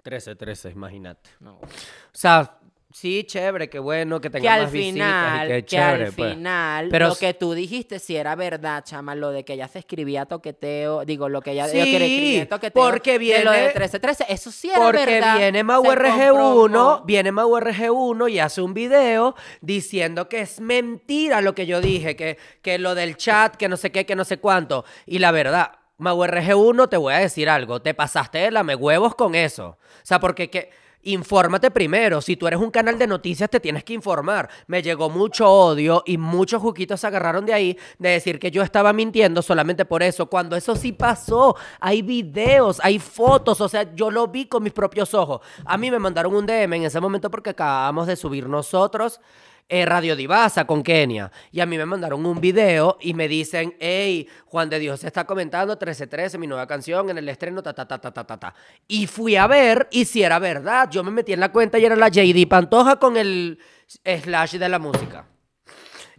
13, 13, imagínate. No. O sea, sí, chévere, qué bueno que que tenga al más visitas final, y qué que chévere, al pues. final, Pero lo s- que tú dijiste si era verdad, chama, lo de que ella se escribía toqueteo, digo, lo que ella Sí, ella que escribía toqueteo, porque de lo de viene- 1313, eso sí era Porque verdad. viene Mau se RG1, comprobó. viene Mau RG1 y hace un video diciendo que es mentira lo que yo dije, que, que lo del chat, que no sé qué, que no sé cuánto. Y la verdad, Mau RG1, te voy a decir algo, te pasaste de lame huevos con eso. O sea, porque que... Infórmate primero. Si tú eres un canal de noticias, te tienes que informar. Me llegó mucho odio y muchos juquitos se agarraron de ahí de decir que yo estaba mintiendo solamente por eso. Cuando eso sí pasó, hay videos, hay fotos. O sea, yo lo vi con mis propios ojos. A mí me mandaron un DM en ese momento porque acabamos de subir nosotros eh, Radio Divasa con Kenia. Y a mí me mandaron un video y me dicen, hey, Juan de Dios está comentando 1313, mi nueva canción en el estreno, ta, ta, ta, ta, ta, ta, ta. Y fui a ver y si era verdad. Yo me metí en la cuenta y era la JD Pantoja con el slash de la música.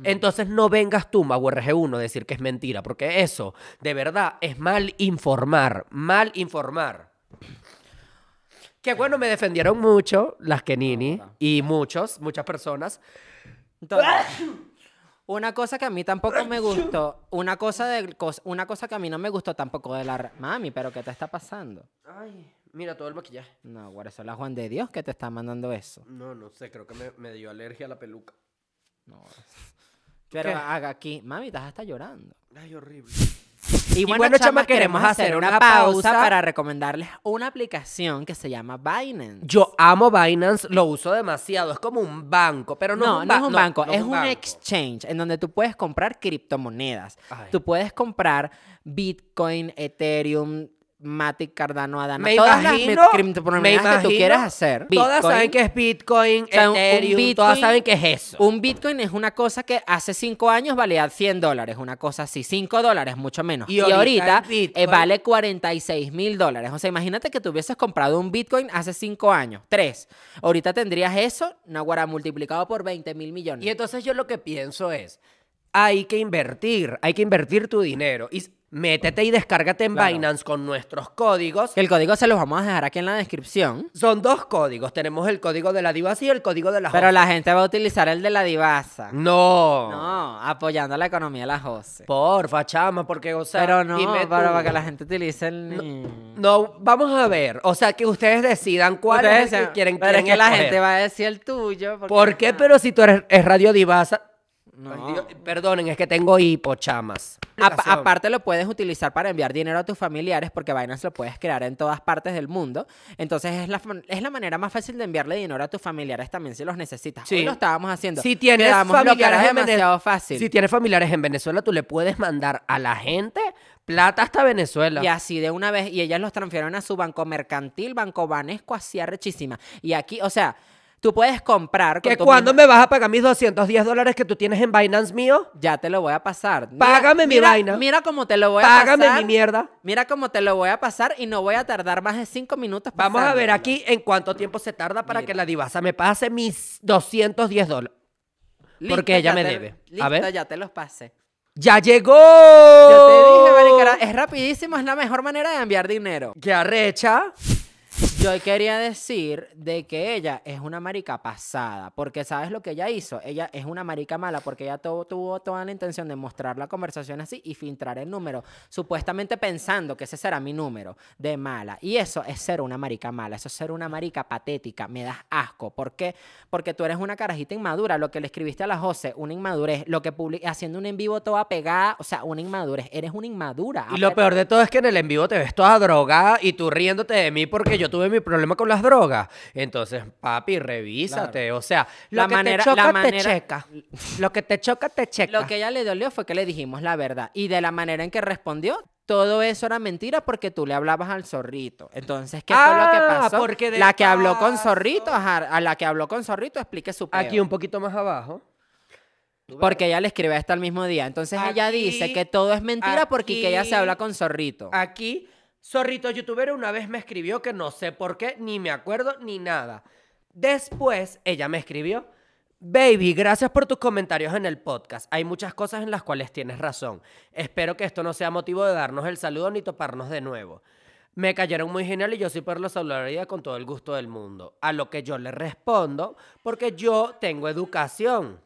Entonces no vengas tú, Mau RG1, a decir que es mentira, porque eso, de verdad, es mal informar, mal informar. Que bueno, me defendieron mucho las Kenini y muchos, muchas personas. Entonces, una cosa que a mí tampoco me gustó, una cosa de una cosa que a mí no me gustó tampoco de la mami, pero ¿qué te está pasando? Ay, mira todo el maquillaje. No, güey, eso es la Juan de Dios que te está mandando eso. No, no sé, creo que me, me dio alergia a la peluca. No, Pero haga aquí, mami, estás hasta llorando. Ay, horrible. Y bueno, bueno, chama, queremos hacer una pausa pausa. para recomendarles una aplicación que se llama Binance. Yo amo Binance, lo uso demasiado. Es como un banco, pero no, No, es un, no ba- es un banco, no es un banco. exchange en donde tú puedes comprar criptomonedas. Ay. Tú puedes comprar Bitcoin, Ethereum, Matic, Cardano, Adana, Me todas las imagino, mi- criptomonedas me que tú quieras hacer. Todas Bitcoin, saben que es Bitcoin, O sea, Ethereum, todas Bitcoin- saben que es eso. Un Bitcoin es una cosa que hace cinco años valía 100 dólares, una cosa así, 5 dólares, mucho menos. Y Y, ahorita Bitcoin- eh, vale 46 mil dólares. O sea, imagínate que tú hubieses comprado un Bitcoin hace 5 años, 3. Ahorita tendrías eso, Naguará, multiplicado por 20 mil millones. Y entonces yo lo que pienso es, hay que invertir, hay que invertir tu dinero. Y métete y descárgate en Claro. Binance con nuestros códigos. El código se los vamos a dejar aquí en la descripción. Son dos códigos. Tenemos el código de la divasa y el código de la Pero Jose. la gente va a utilizar el de la divasa. No. No, apoyando la economía de la Jose. Porfa, chama, porque, o sea, Pero no, para, que la gente utilice el... No, vamos a ver. O sea, que ustedes decidan cuál Ustedes es el que quieren, Pero es que la gente va a decir el tuyo. porque- ¿Por qué? Pero si tú eres es Radio Divasa. No. Ay, Dios, perdonen, es que tengo hipo, chamas. Apa- Aplicación. aparte lo puedes utilizar para enviar dinero a tus familiares porque Binance lo puedes crear en todas partes del mundo. Entonces es la, es la manera más fácil de enviarle dinero a tus familiares también si los necesitas. Sí. Hoy lo estábamos haciendo. Si tienes Quedamos familiares en Vene- demasiado fácil. Si tienes familiares en Venezuela, tú le puedes mandar a la gente plata hasta Venezuela. Y así de una vez, y ellas los transfieren a su banco mercantil, banco banesco, así arrechísima. Y aquí, o sea, tú puedes comprar. con ¿Que tu cuándo misma- me vas a pagar mis 210 dólares que tú tienes en Binance mío? Ya te lo voy a pasar. Mira- Págame mi mira- vaina. Mira cómo te lo voy a Págame pasar. mi mierda. Mira cómo te lo voy a pasar y no voy a tardar más de cinco minutos. Vamos a ver pasándotelo. aquí en cuánto tiempo se tarda para que la divasa me pase mis 210 dólares. Listo, porque ella ya me te- debe. A Listo, ver. ya te los pasé. ¡Ya llegó! Yo te dije, marica, es rapidísimo, es la mejor manera de enviar dinero. ¡Qué arrecha! Yo quería decir de que ella es una marica pasada, porque ¿sabes lo que ella hizo? Ella es una marica mala porque ella tuvo toda la intención de mostrar la conversación así y filtrar el número, supuestamente pensando que ese será mi número de mala. Y eso es ser una marica mala, eso es ser una marica patética, me das asco. ¿Por qué? Porque tú eres una carajita inmadura, lo que le escribiste a la Jose, una inmadurez, lo que publi- haciendo un en vivo toda pegada, o sea, una inmadurez, eres una inmadura. Y lo peor de todo es que en el en vivo te ves toda drogada y tú riéndote de mí porque yo tuve mi problema con las drogas. Entonces, papi, revísate. O sea, lo La que manera- te choca, la te manera- checa. Lo que te choca, te checa. Lo que ella le dolió fue que le dijimos la verdad. Y de la manera en que respondió, todo eso era mentira porque tú le hablabas al zorrito. Entonces, ¿qué fue lo que Ah, pasó? porque de la que habló con zorrito, ajá, a la que habló con zorrito, explique su peo. Aquí un poquito más abajo. Porque ella le escribe esto al mismo día. Entonces ella dice que todo es mentira porque que ella se habla con zorrito. Aquí, Zorrito Youtuber una vez me escribió que no sé por qué, ni me acuerdo, ni nada. Después, ella me escribió, Baby, gracias por tus comentarios en el podcast. Hay muchas cosas en las cuales tienes razón. Espero que esto no sea motivo de darnos el saludo ni toparnos de nuevo. Me cayeron muy genial y yo sí lo saludaría con todo el gusto del mundo. A lo que yo le respondo, porque yo tengo educación.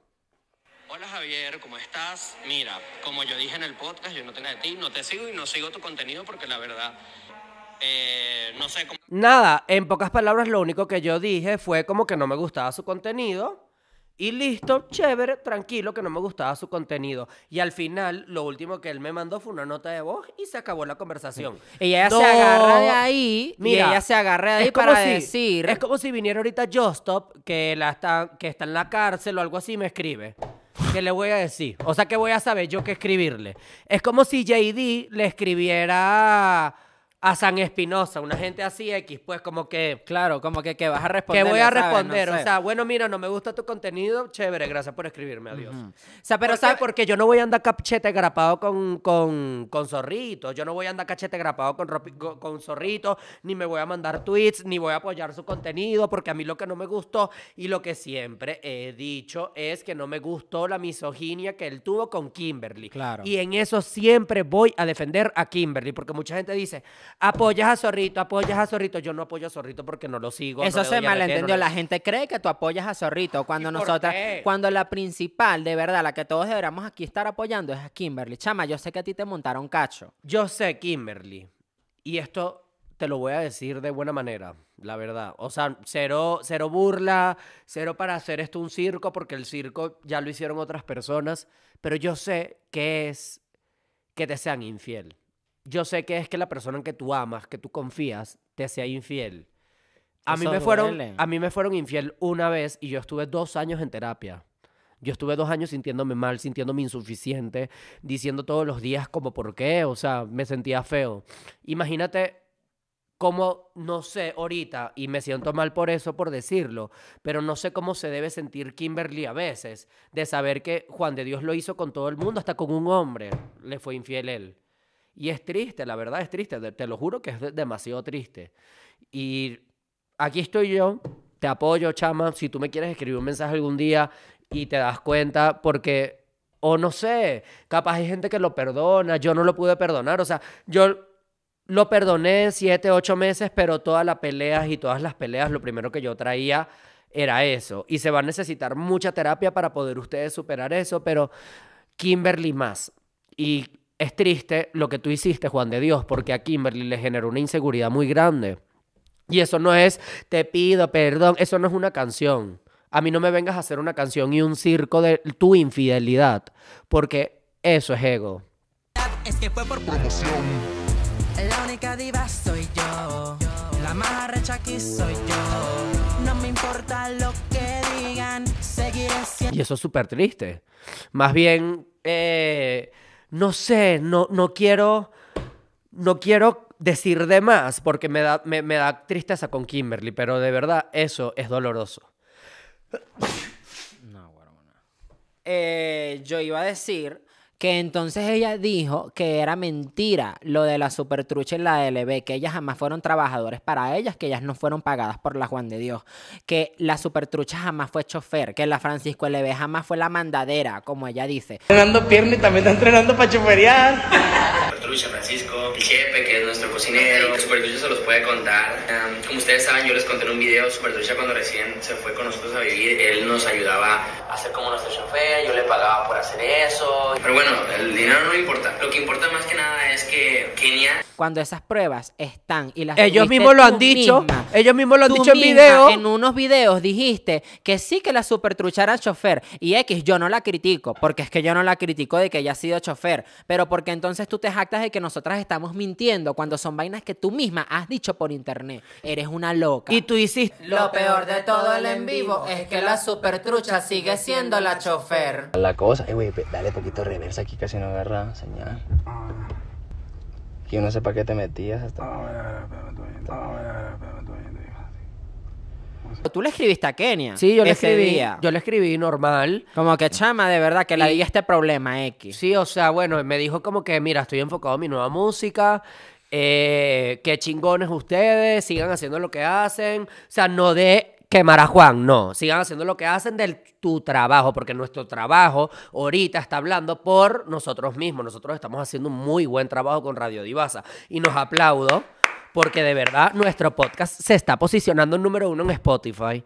Hola Javier, ¿cómo estás? Mira, como yo dije en el podcast, yo no tengo de ti, no te sigo y no sigo tu contenido porque la verdad, eh, no sé cómo... Nada, en pocas palabras lo único que yo dije fue como que no me gustaba su contenido y listo, chévere, tranquilo que no me gustaba su contenido. Y al final lo último que él me mandó fue una nota de voz y se acabó la conversación. Ella No. se agarra de ahí. Mira, y ella se agarra de ahí como para si- decir. Es como si viniera ahorita Justop, que, la está, que está en la cárcel o algo así, y me escribe. ¿Qué le voy a decir? O sea, ¿qué voy a saber yo qué escribirle? Es como si JD le escribiera a San Espinosa, una gente así X, pues como que... Claro, como que, que vas a Que responder. voy a responder, o sea, bueno, mira, no me gusta tu contenido, chévere, gracias por escribirme, adiós. O sea, pero ¿Por? ¿sabes? Porque yo no voy a andar cachete grapado con, con, con zorrito, yo no voy a andar cachete grapado con, con, con zorrito, ni me voy a mandar tweets, ni voy a apoyar su contenido, porque a mí lo que no me gustó y lo que siempre he dicho es que no me gustó la misoginia que él tuvo con Kimberly. Claro. Y en eso siempre voy a defender a Kimberly, porque mucha gente dice, apoyas a Zorrito, apoyas a Zorrito, yo no apoyo a Zorrito porque no lo sigo. Eso se malentendió. no le- La gente cree que tú apoyas a Zorrito cuando ¿Y por nosotras, cuando la principal, de verdad, la que todos deberíamos aquí estar apoyando es a Kimberly. Chama, yo sé que a ti te montaron cacho. Yo sé, Kimberly, y esto te lo voy a decir de buena manera, la verdad. O sea, cero, cero burla, cero para hacer esto un circo, porque el circo ya lo hicieron otras personas, pero yo sé que es que te sean infiel. Yo sé que es que la persona en que tú amas, que tú confías, te sea infiel. A mí, me fueron, duele. a mí me fueron infiel una vez y yo estuve dos años en terapia. Yo estuve dos años sintiéndome mal, sintiéndome insuficiente, diciendo todos los días como por qué, o sea, me sentía feo. Imagínate cómo, no sé, ahorita, y me siento mal por eso, por decirlo, pero no sé cómo se debe sentir Kimberly a veces, de saber que Juan de Dios lo hizo con todo el mundo, hasta con un hombre le fue infiel él. Y es triste, la verdad es triste, te lo juro que es de- demasiado triste. Y aquí estoy yo, te apoyo, chama, si tú me quieres escribir un mensaje algún día y te das cuenta, porque, o no sé, capaz hay gente que lo perdona, yo no lo pude perdonar, o sea, yo lo perdoné siete, ocho meses, pero todas las peleas y todas las peleas, lo primero que yo traía era eso. Y se va a necesitar mucha terapia para poder ustedes superar eso, pero Kimberly más. Y es triste lo que tú hiciste, Juan de Dios, porque a Kimberly le generó una inseguridad muy grande. Y eso no es, te pido perdón, eso no es una canción. A mí no me vengas a hacer una canción y un circo de tu infidelidad, porque eso es ego. Es que fue por promoción. La única diva soy yo. La más arrecha aquí soy yo. No me importa lo que digan. Seguiré siendo. Y eso es súper triste. Más bien, eh, no sé, no, no quiero, no quiero decir de más porque me da, me, me da tristeza con Kimberly, pero de verdad eso es doloroso. No, bueno. Eh, yo iba a decir que entonces ella dijo que era mentira lo de la supertrucha en la LB, que ellas jamás fueron trabajadores para ellas, que ellas no fueron pagadas por la Juan de Dios, que la supertrucha jamás fue chofer, que la Francisco LB jamás fue la mandadera, como ella dice. Entrenando pierna y también está entrenando para choferear. Supertrucha Francisco, el Chepe, que es nuestro cocinero. Supertrucha se los puede contar. Um, como ustedes saben, yo les conté en un video, Supertrucha cuando recién se fue con nosotros a vivir, él nos ayudaba a hacer como nuestro chofer, yo le pagaba por hacer eso. Pero bueno, el dinero no importa. Lo que importa más que nada es que Kenia Cuando esas pruebas están y las Ellos mismos lo han dicho, misma, ellos mismos lo han dicho en video. En unos videos dijiste que sí que la supertrucha era chofer. Y X, yo no la critico, porque es que yo no la critico de que ella ha sido chofer. Pero porque entonces tú te jactas de que nosotras estamos mintiendo cuando son vainas que tú misma has dicho por internet. Eres una loca. Y tú hiciste... lo peor de todo el en vivo es que la supertrucha sigue siendo la chofer. La cosa, eh, güey, pe- dale poquito aquí, casi no agarra señal. Que yo no sé para qué te metías hasta. Tú le escribiste a Kenia. Sí, yo le escribí, día. yo le escribí normal. Como que chama, de verdad, que la Y- diga este problema X. Sí, o sea, bueno, me dijo como que, mira, estoy enfocado en mi nueva música, eh, qué chingones ustedes, sigan haciendo lo que hacen, o sea, no de quemar a Juan, no, sigan haciendo lo que hacen de tu trabajo, porque nuestro trabajo ahorita está hablando por nosotros mismos, nosotros estamos haciendo un muy buen trabajo con Radio Divasa. Y nos aplaudo porque de verdad nuestro podcast se está posicionando número uno en Spotify.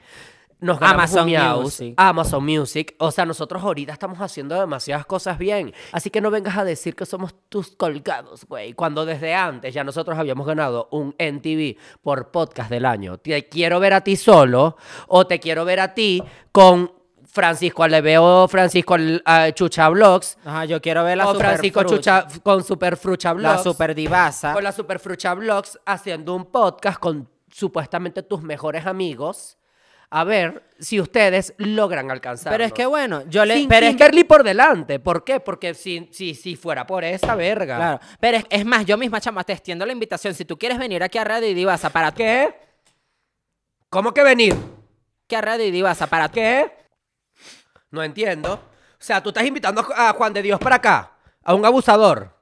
Nos ganamos Amazon Miaus, Music. Amazon Music. O sea, nosotros ahorita estamos haciendo demasiadas cosas bien. Así que no vengas a decir que somos tus colgados, güey. Cuando desde antes ya nosotros habíamos ganado un NTV por podcast del año. Te quiero ver a ti solo o te quiero ver a ti con Francisco Aleveo, Francisco eh, Chucha Vlogs. Ajá, yo quiero ver la o Francisco. Chucha con Superfrucha Vlogs. La super divasa. Con la Superfrucha Vlogs haciendo un podcast con supuestamente tus mejores amigos. A ver si ustedes logran alcanzar. Pero es que bueno, yo le. Sin pero es que- Kimberly por delante. ¿Por qué? Porque si, si, si fuera por esa verga. Claro. Pero es, es más, yo misma, chama, te extiendo la invitación. Si tú quieres venir aquí a Radio y Divasa para ¿Qué? ¿Cómo que venir? que a Radio y Divasa para ¿Qué? No entiendo. O sea, tú estás invitando a Juan de Dios para acá. A un abusador.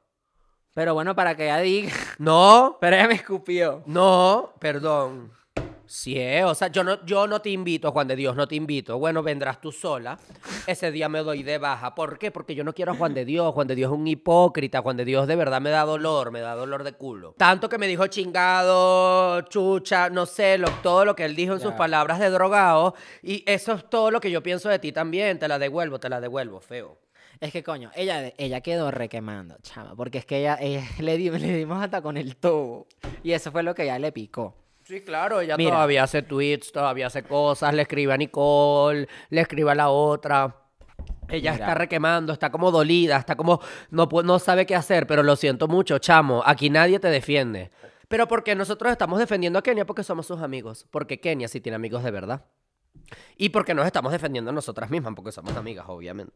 Pero bueno, para que ella diga. No. Pero ella me escupió. No, perdón. Sí, eh, o sea, yo no, yo no te invito, Juan de Dios, no te invito. Bueno, vendrás tú sola. Ese día me doy de baja. ¿Por qué? Porque yo no quiero a Juan de Dios. Juan de Dios es un hipócrita. Juan de Dios de verdad me da dolor, me da dolor de culo. Tanto que me dijo chingado, chucha, no sé, lo- todo lo que él dijo en sus palabras de drogado. Y eso es todo lo que yo pienso de ti también. Te la devuelvo, te la devuelvo, feo. Es que coño, ella, ella quedó requemando, chama, porque es que ella, ella- le, di- le dimos hasta con el tubo. Y eso fue lo que ella le picó. Sí, claro, ella Mira. todavía hace tweets, todavía hace cosas, le escribe a Nicole, le escribe a la otra. Ella Mira. está requemando, está como dolida, está como no, no sabe qué hacer, pero lo siento mucho, chamo, aquí nadie te defiende. Pero porque nosotros estamos defendiendo a Kenia porque somos sus amigos, porque Kenia sí tiene amigos de verdad. Y porque nos estamos defendiendo a nosotras mismas, porque somos amigas, obviamente.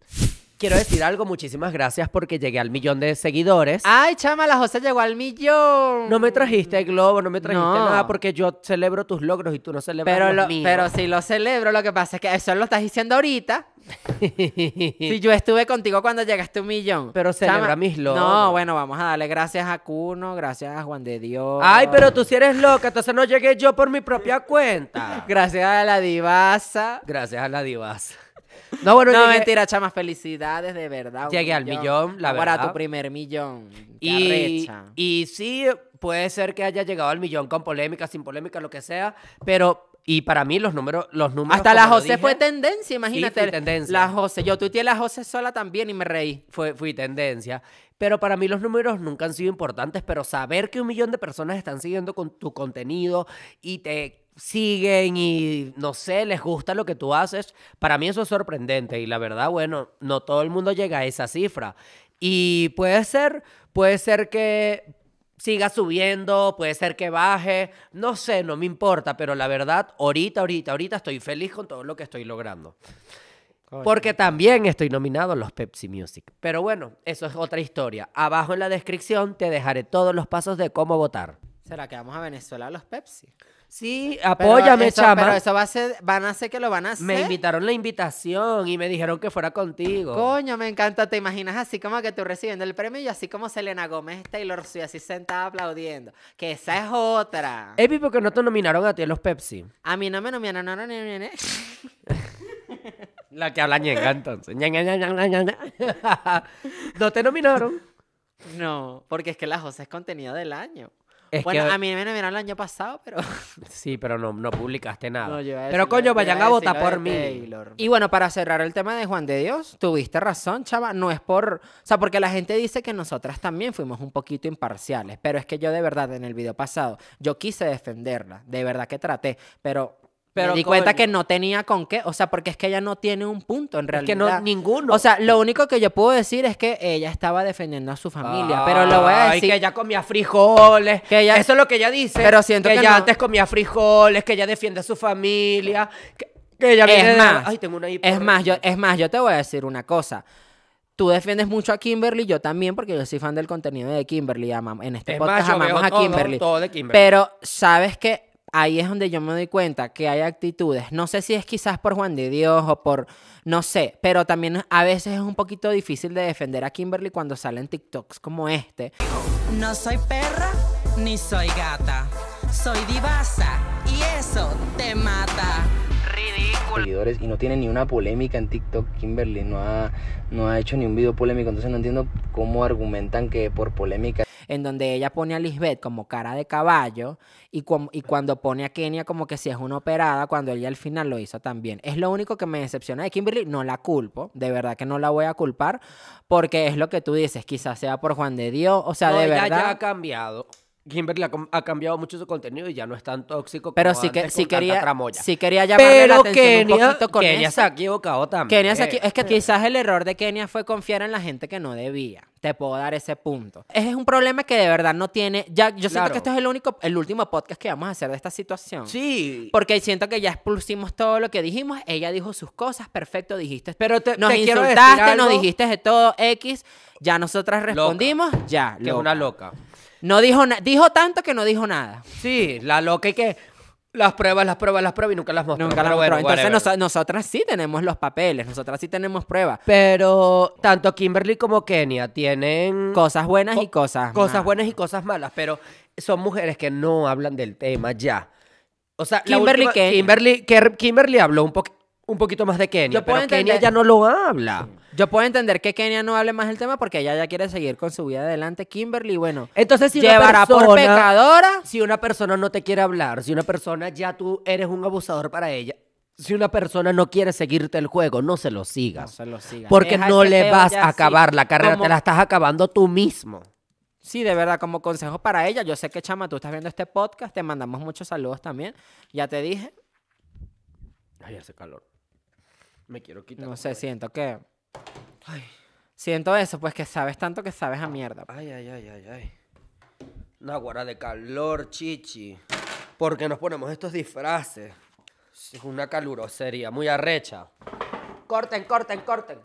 Quiero decir algo, muchísimas gracias porque llegué al millón de seguidores. Ay, chama, la José llegó al millón. No me trajiste globo, no me trajiste No. nada porque yo celebro tus logros y tú no celebras Pero, los lo, míos. pero si lo celebro, lo que pasa es que eso lo estás diciendo ahorita. Si yo estuve contigo cuando llegaste a un millón. Pero celebra mis logros. No, bueno, vamos a darle gracias a Cuno, gracias a Juan de Dios. Ay, pero tú si eres loca, entonces no llegué yo por mi propia cuenta. Gracias a la divasa. Gracias a la divas. No, bueno, no, llegué- mentira, chamas, felicidades, de verdad. Llegué al millón, la Para verdad. tu primer millón. Y, y sí, puede ser que haya llegado al millón con polémica, sin polémica, lo que sea, pero, y para mí los números, los números Hasta la José dije, fue tendencia, imagínate. fui tendencia. La José, yo tuiteé la José sola también y me reí. fue, fui tendencia. Pero para mí los números nunca han sido importantes, pero saber que un millón de personas están siguiendo con tu contenido y te siguen y no sé, les gusta lo que tú haces, para mí eso es sorprendente y la verdad, bueno, no todo el mundo llega a esa cifra. Y puede ser, puede ser que siga subiendo, puede ser que baje, no sé, no me importa, pero la verdad, ahorita, ahorita, ahorita estoy feliz con todo lo que estoy logrando. Porque también estoy nominado a los Pepsi Music. Pero bueno, eso es otra historia. Abajo en la descripción te dejaré todos los pasos de cómo votar. ¿Será que vamos a Venezuela a los Pepsi? Sí, apóyame, eso- chama. Pero eso va a ser, van a hacer que lo van a hacer. Me invitaron la invitación y me dijeron que fuera contigo. Coño, me encanta. ¿Te imaginas así como que tú recibiendo el premio y así como Selena Gómez, Taylor Swift, así sentada aplaudiendo? Que esa es otra. Epi, ¿por qué no te nominaron a ti en los Pepsi? A mí no me nominaron, no, no, no, no, no. La que habla ñenga, entonces. ¿No te nominaron? No, porque es que la José es contenido del año. Es bueno, que- a mí me nominaron el año pasado, pero... Sí, pero no, no publicaste nada. No, pero coño, yo vayan a votar por mí. Taylor. Y bueno, para cerrar el tema de Juan de Dios, tuviste razón, chava. No es por. O sea, porque la gente dice que nosotras también fuimos un poquito imparciales. Pero es que yo de verdad, en el video pasado, yo quise defenderla. De verdad que traté. Pero. Pero, me di cuenta coño. que no tenía con qué, o sea, porque es que ella no tiene un punto en Es realidad. que no, ninguno. O sea, lo único que yo puedo decir es que ella estaba defendiendo a su familia, pero lo voy a Ay, decir. que ella comía frijoles. Que ella- Eso es lo que ella dice. Pero siento que ella no. antes comía frijoles, que ella defiende a su familia. Que, que ella viene Es de- más, Ay, tengo una es más, yo, es más, yo te voy a decir una cosa. Tú defiendes mucho a Kimberly, yo también, porque yo soy fan del contenido de Kimberly. amam- en este Es podcast amamos a Kimberly. todo de Kimberly. Pero, ¿sabes qué? Ahí es donde yo me doy cuenta que hay actitudes. No sé si es quizás por Juan de Dios o por. No sé. Pero también a veces es un poquito difícil de defender a Kimberly cuando salen TikToks como este. No soy perra ni soy gata. Soy divasa y eso te mata. Ridículo. seguidores y no tiene ni una polémica en TikTok. Kimberly no ha, no ha hecho ni un video polémico, entonces no entiendo cómo argumentan que por polémica en donde ella pone a Lisbeth como cara de caballo y, cuam- y cuando pone a Kenia como que si es una operada, cuando ella al final lo hizo también. Es lo único que me decepciona de Kimberly, no la culpo, de verdad que no la voy a culpar, porque es lo que tú dices, quizás sea por Juan de Dios, o sea, No, de ella verdad. ya ha cambiado. Kimberly ha, ha cambiado mucho su contenido y ya no es tan tóxico pero como sí que antes sí con tanta quería, tramoya. sí quería llamarle la Pero atención un Kenia, poquito con Kenia eso. se ha equivocado también. Kenia se es que quizás el error de Kenia fue confiar en la gente que no debía. Te puedo dar ese punto. Es un problema que de verdad no tiene. Ya, yo siento Claro. que este es el único, el último podcast que vamos a hacer de esta situación. Sí. Porque siento que ya expulsimos todo lo que dijimos. Ella dijo sus cosas, perfecto, dijiste. Pero te- nos te quiero decir insultaste, nos dijiste de todo X. Ya nosotras respondimos, ya. que es loca. una loca. No dijo nada. Dijo tanto que no dijo nada. Sí, la loca y que las pruebas, las pruebas, las pruebas y nunca las mostró. Nunca la pero mostró. bueno, Entonces nosotras sí tenemos los papeles, nosotras sí tenemos pruebas. Pero tanto Kimberly como Kenia tienen Cosas buenas y co- cosas cosas malas. buenas y cosas malas, pero son mujeres que no hablan del tema ya. O sea, la Kimberly última- Kenia. Kimberly, habló un, po- un poquito más de Kenia, pero Kenia entender- ya no lo habla. Yo puedo entender que Kenia no hable más del tema porque ella ya quiere seguir con su vida adelante. Kimberly, bueno, Entonces, si una llevará por persona- pecadora. Si una persona no te quiere hablar, si una persona ya tú eres un abusador para ella, Si una persona no quiere seguirte el juego, no se lo No sigas. se lo sigas. porque Deja no le vas a acabar la carrera, Como- te la estás acabando tú mismo. Sí, de verdad, como consejo para ella, yo sé que chama, tú estás viendo este podcast, te mandamos muchos saludos también. Ya te dije, Ay, hace calor. Me quiero quitar. no sé, siento que... Siento eso, pues que sabes tanto que sabes a mierda. Ay, ay, ay, ay, ay. Una guara de calor, chichi. ¿Por qué nos ponemos estos disfraces? Es una calurosería muy arrecha. Corten, corten, corten.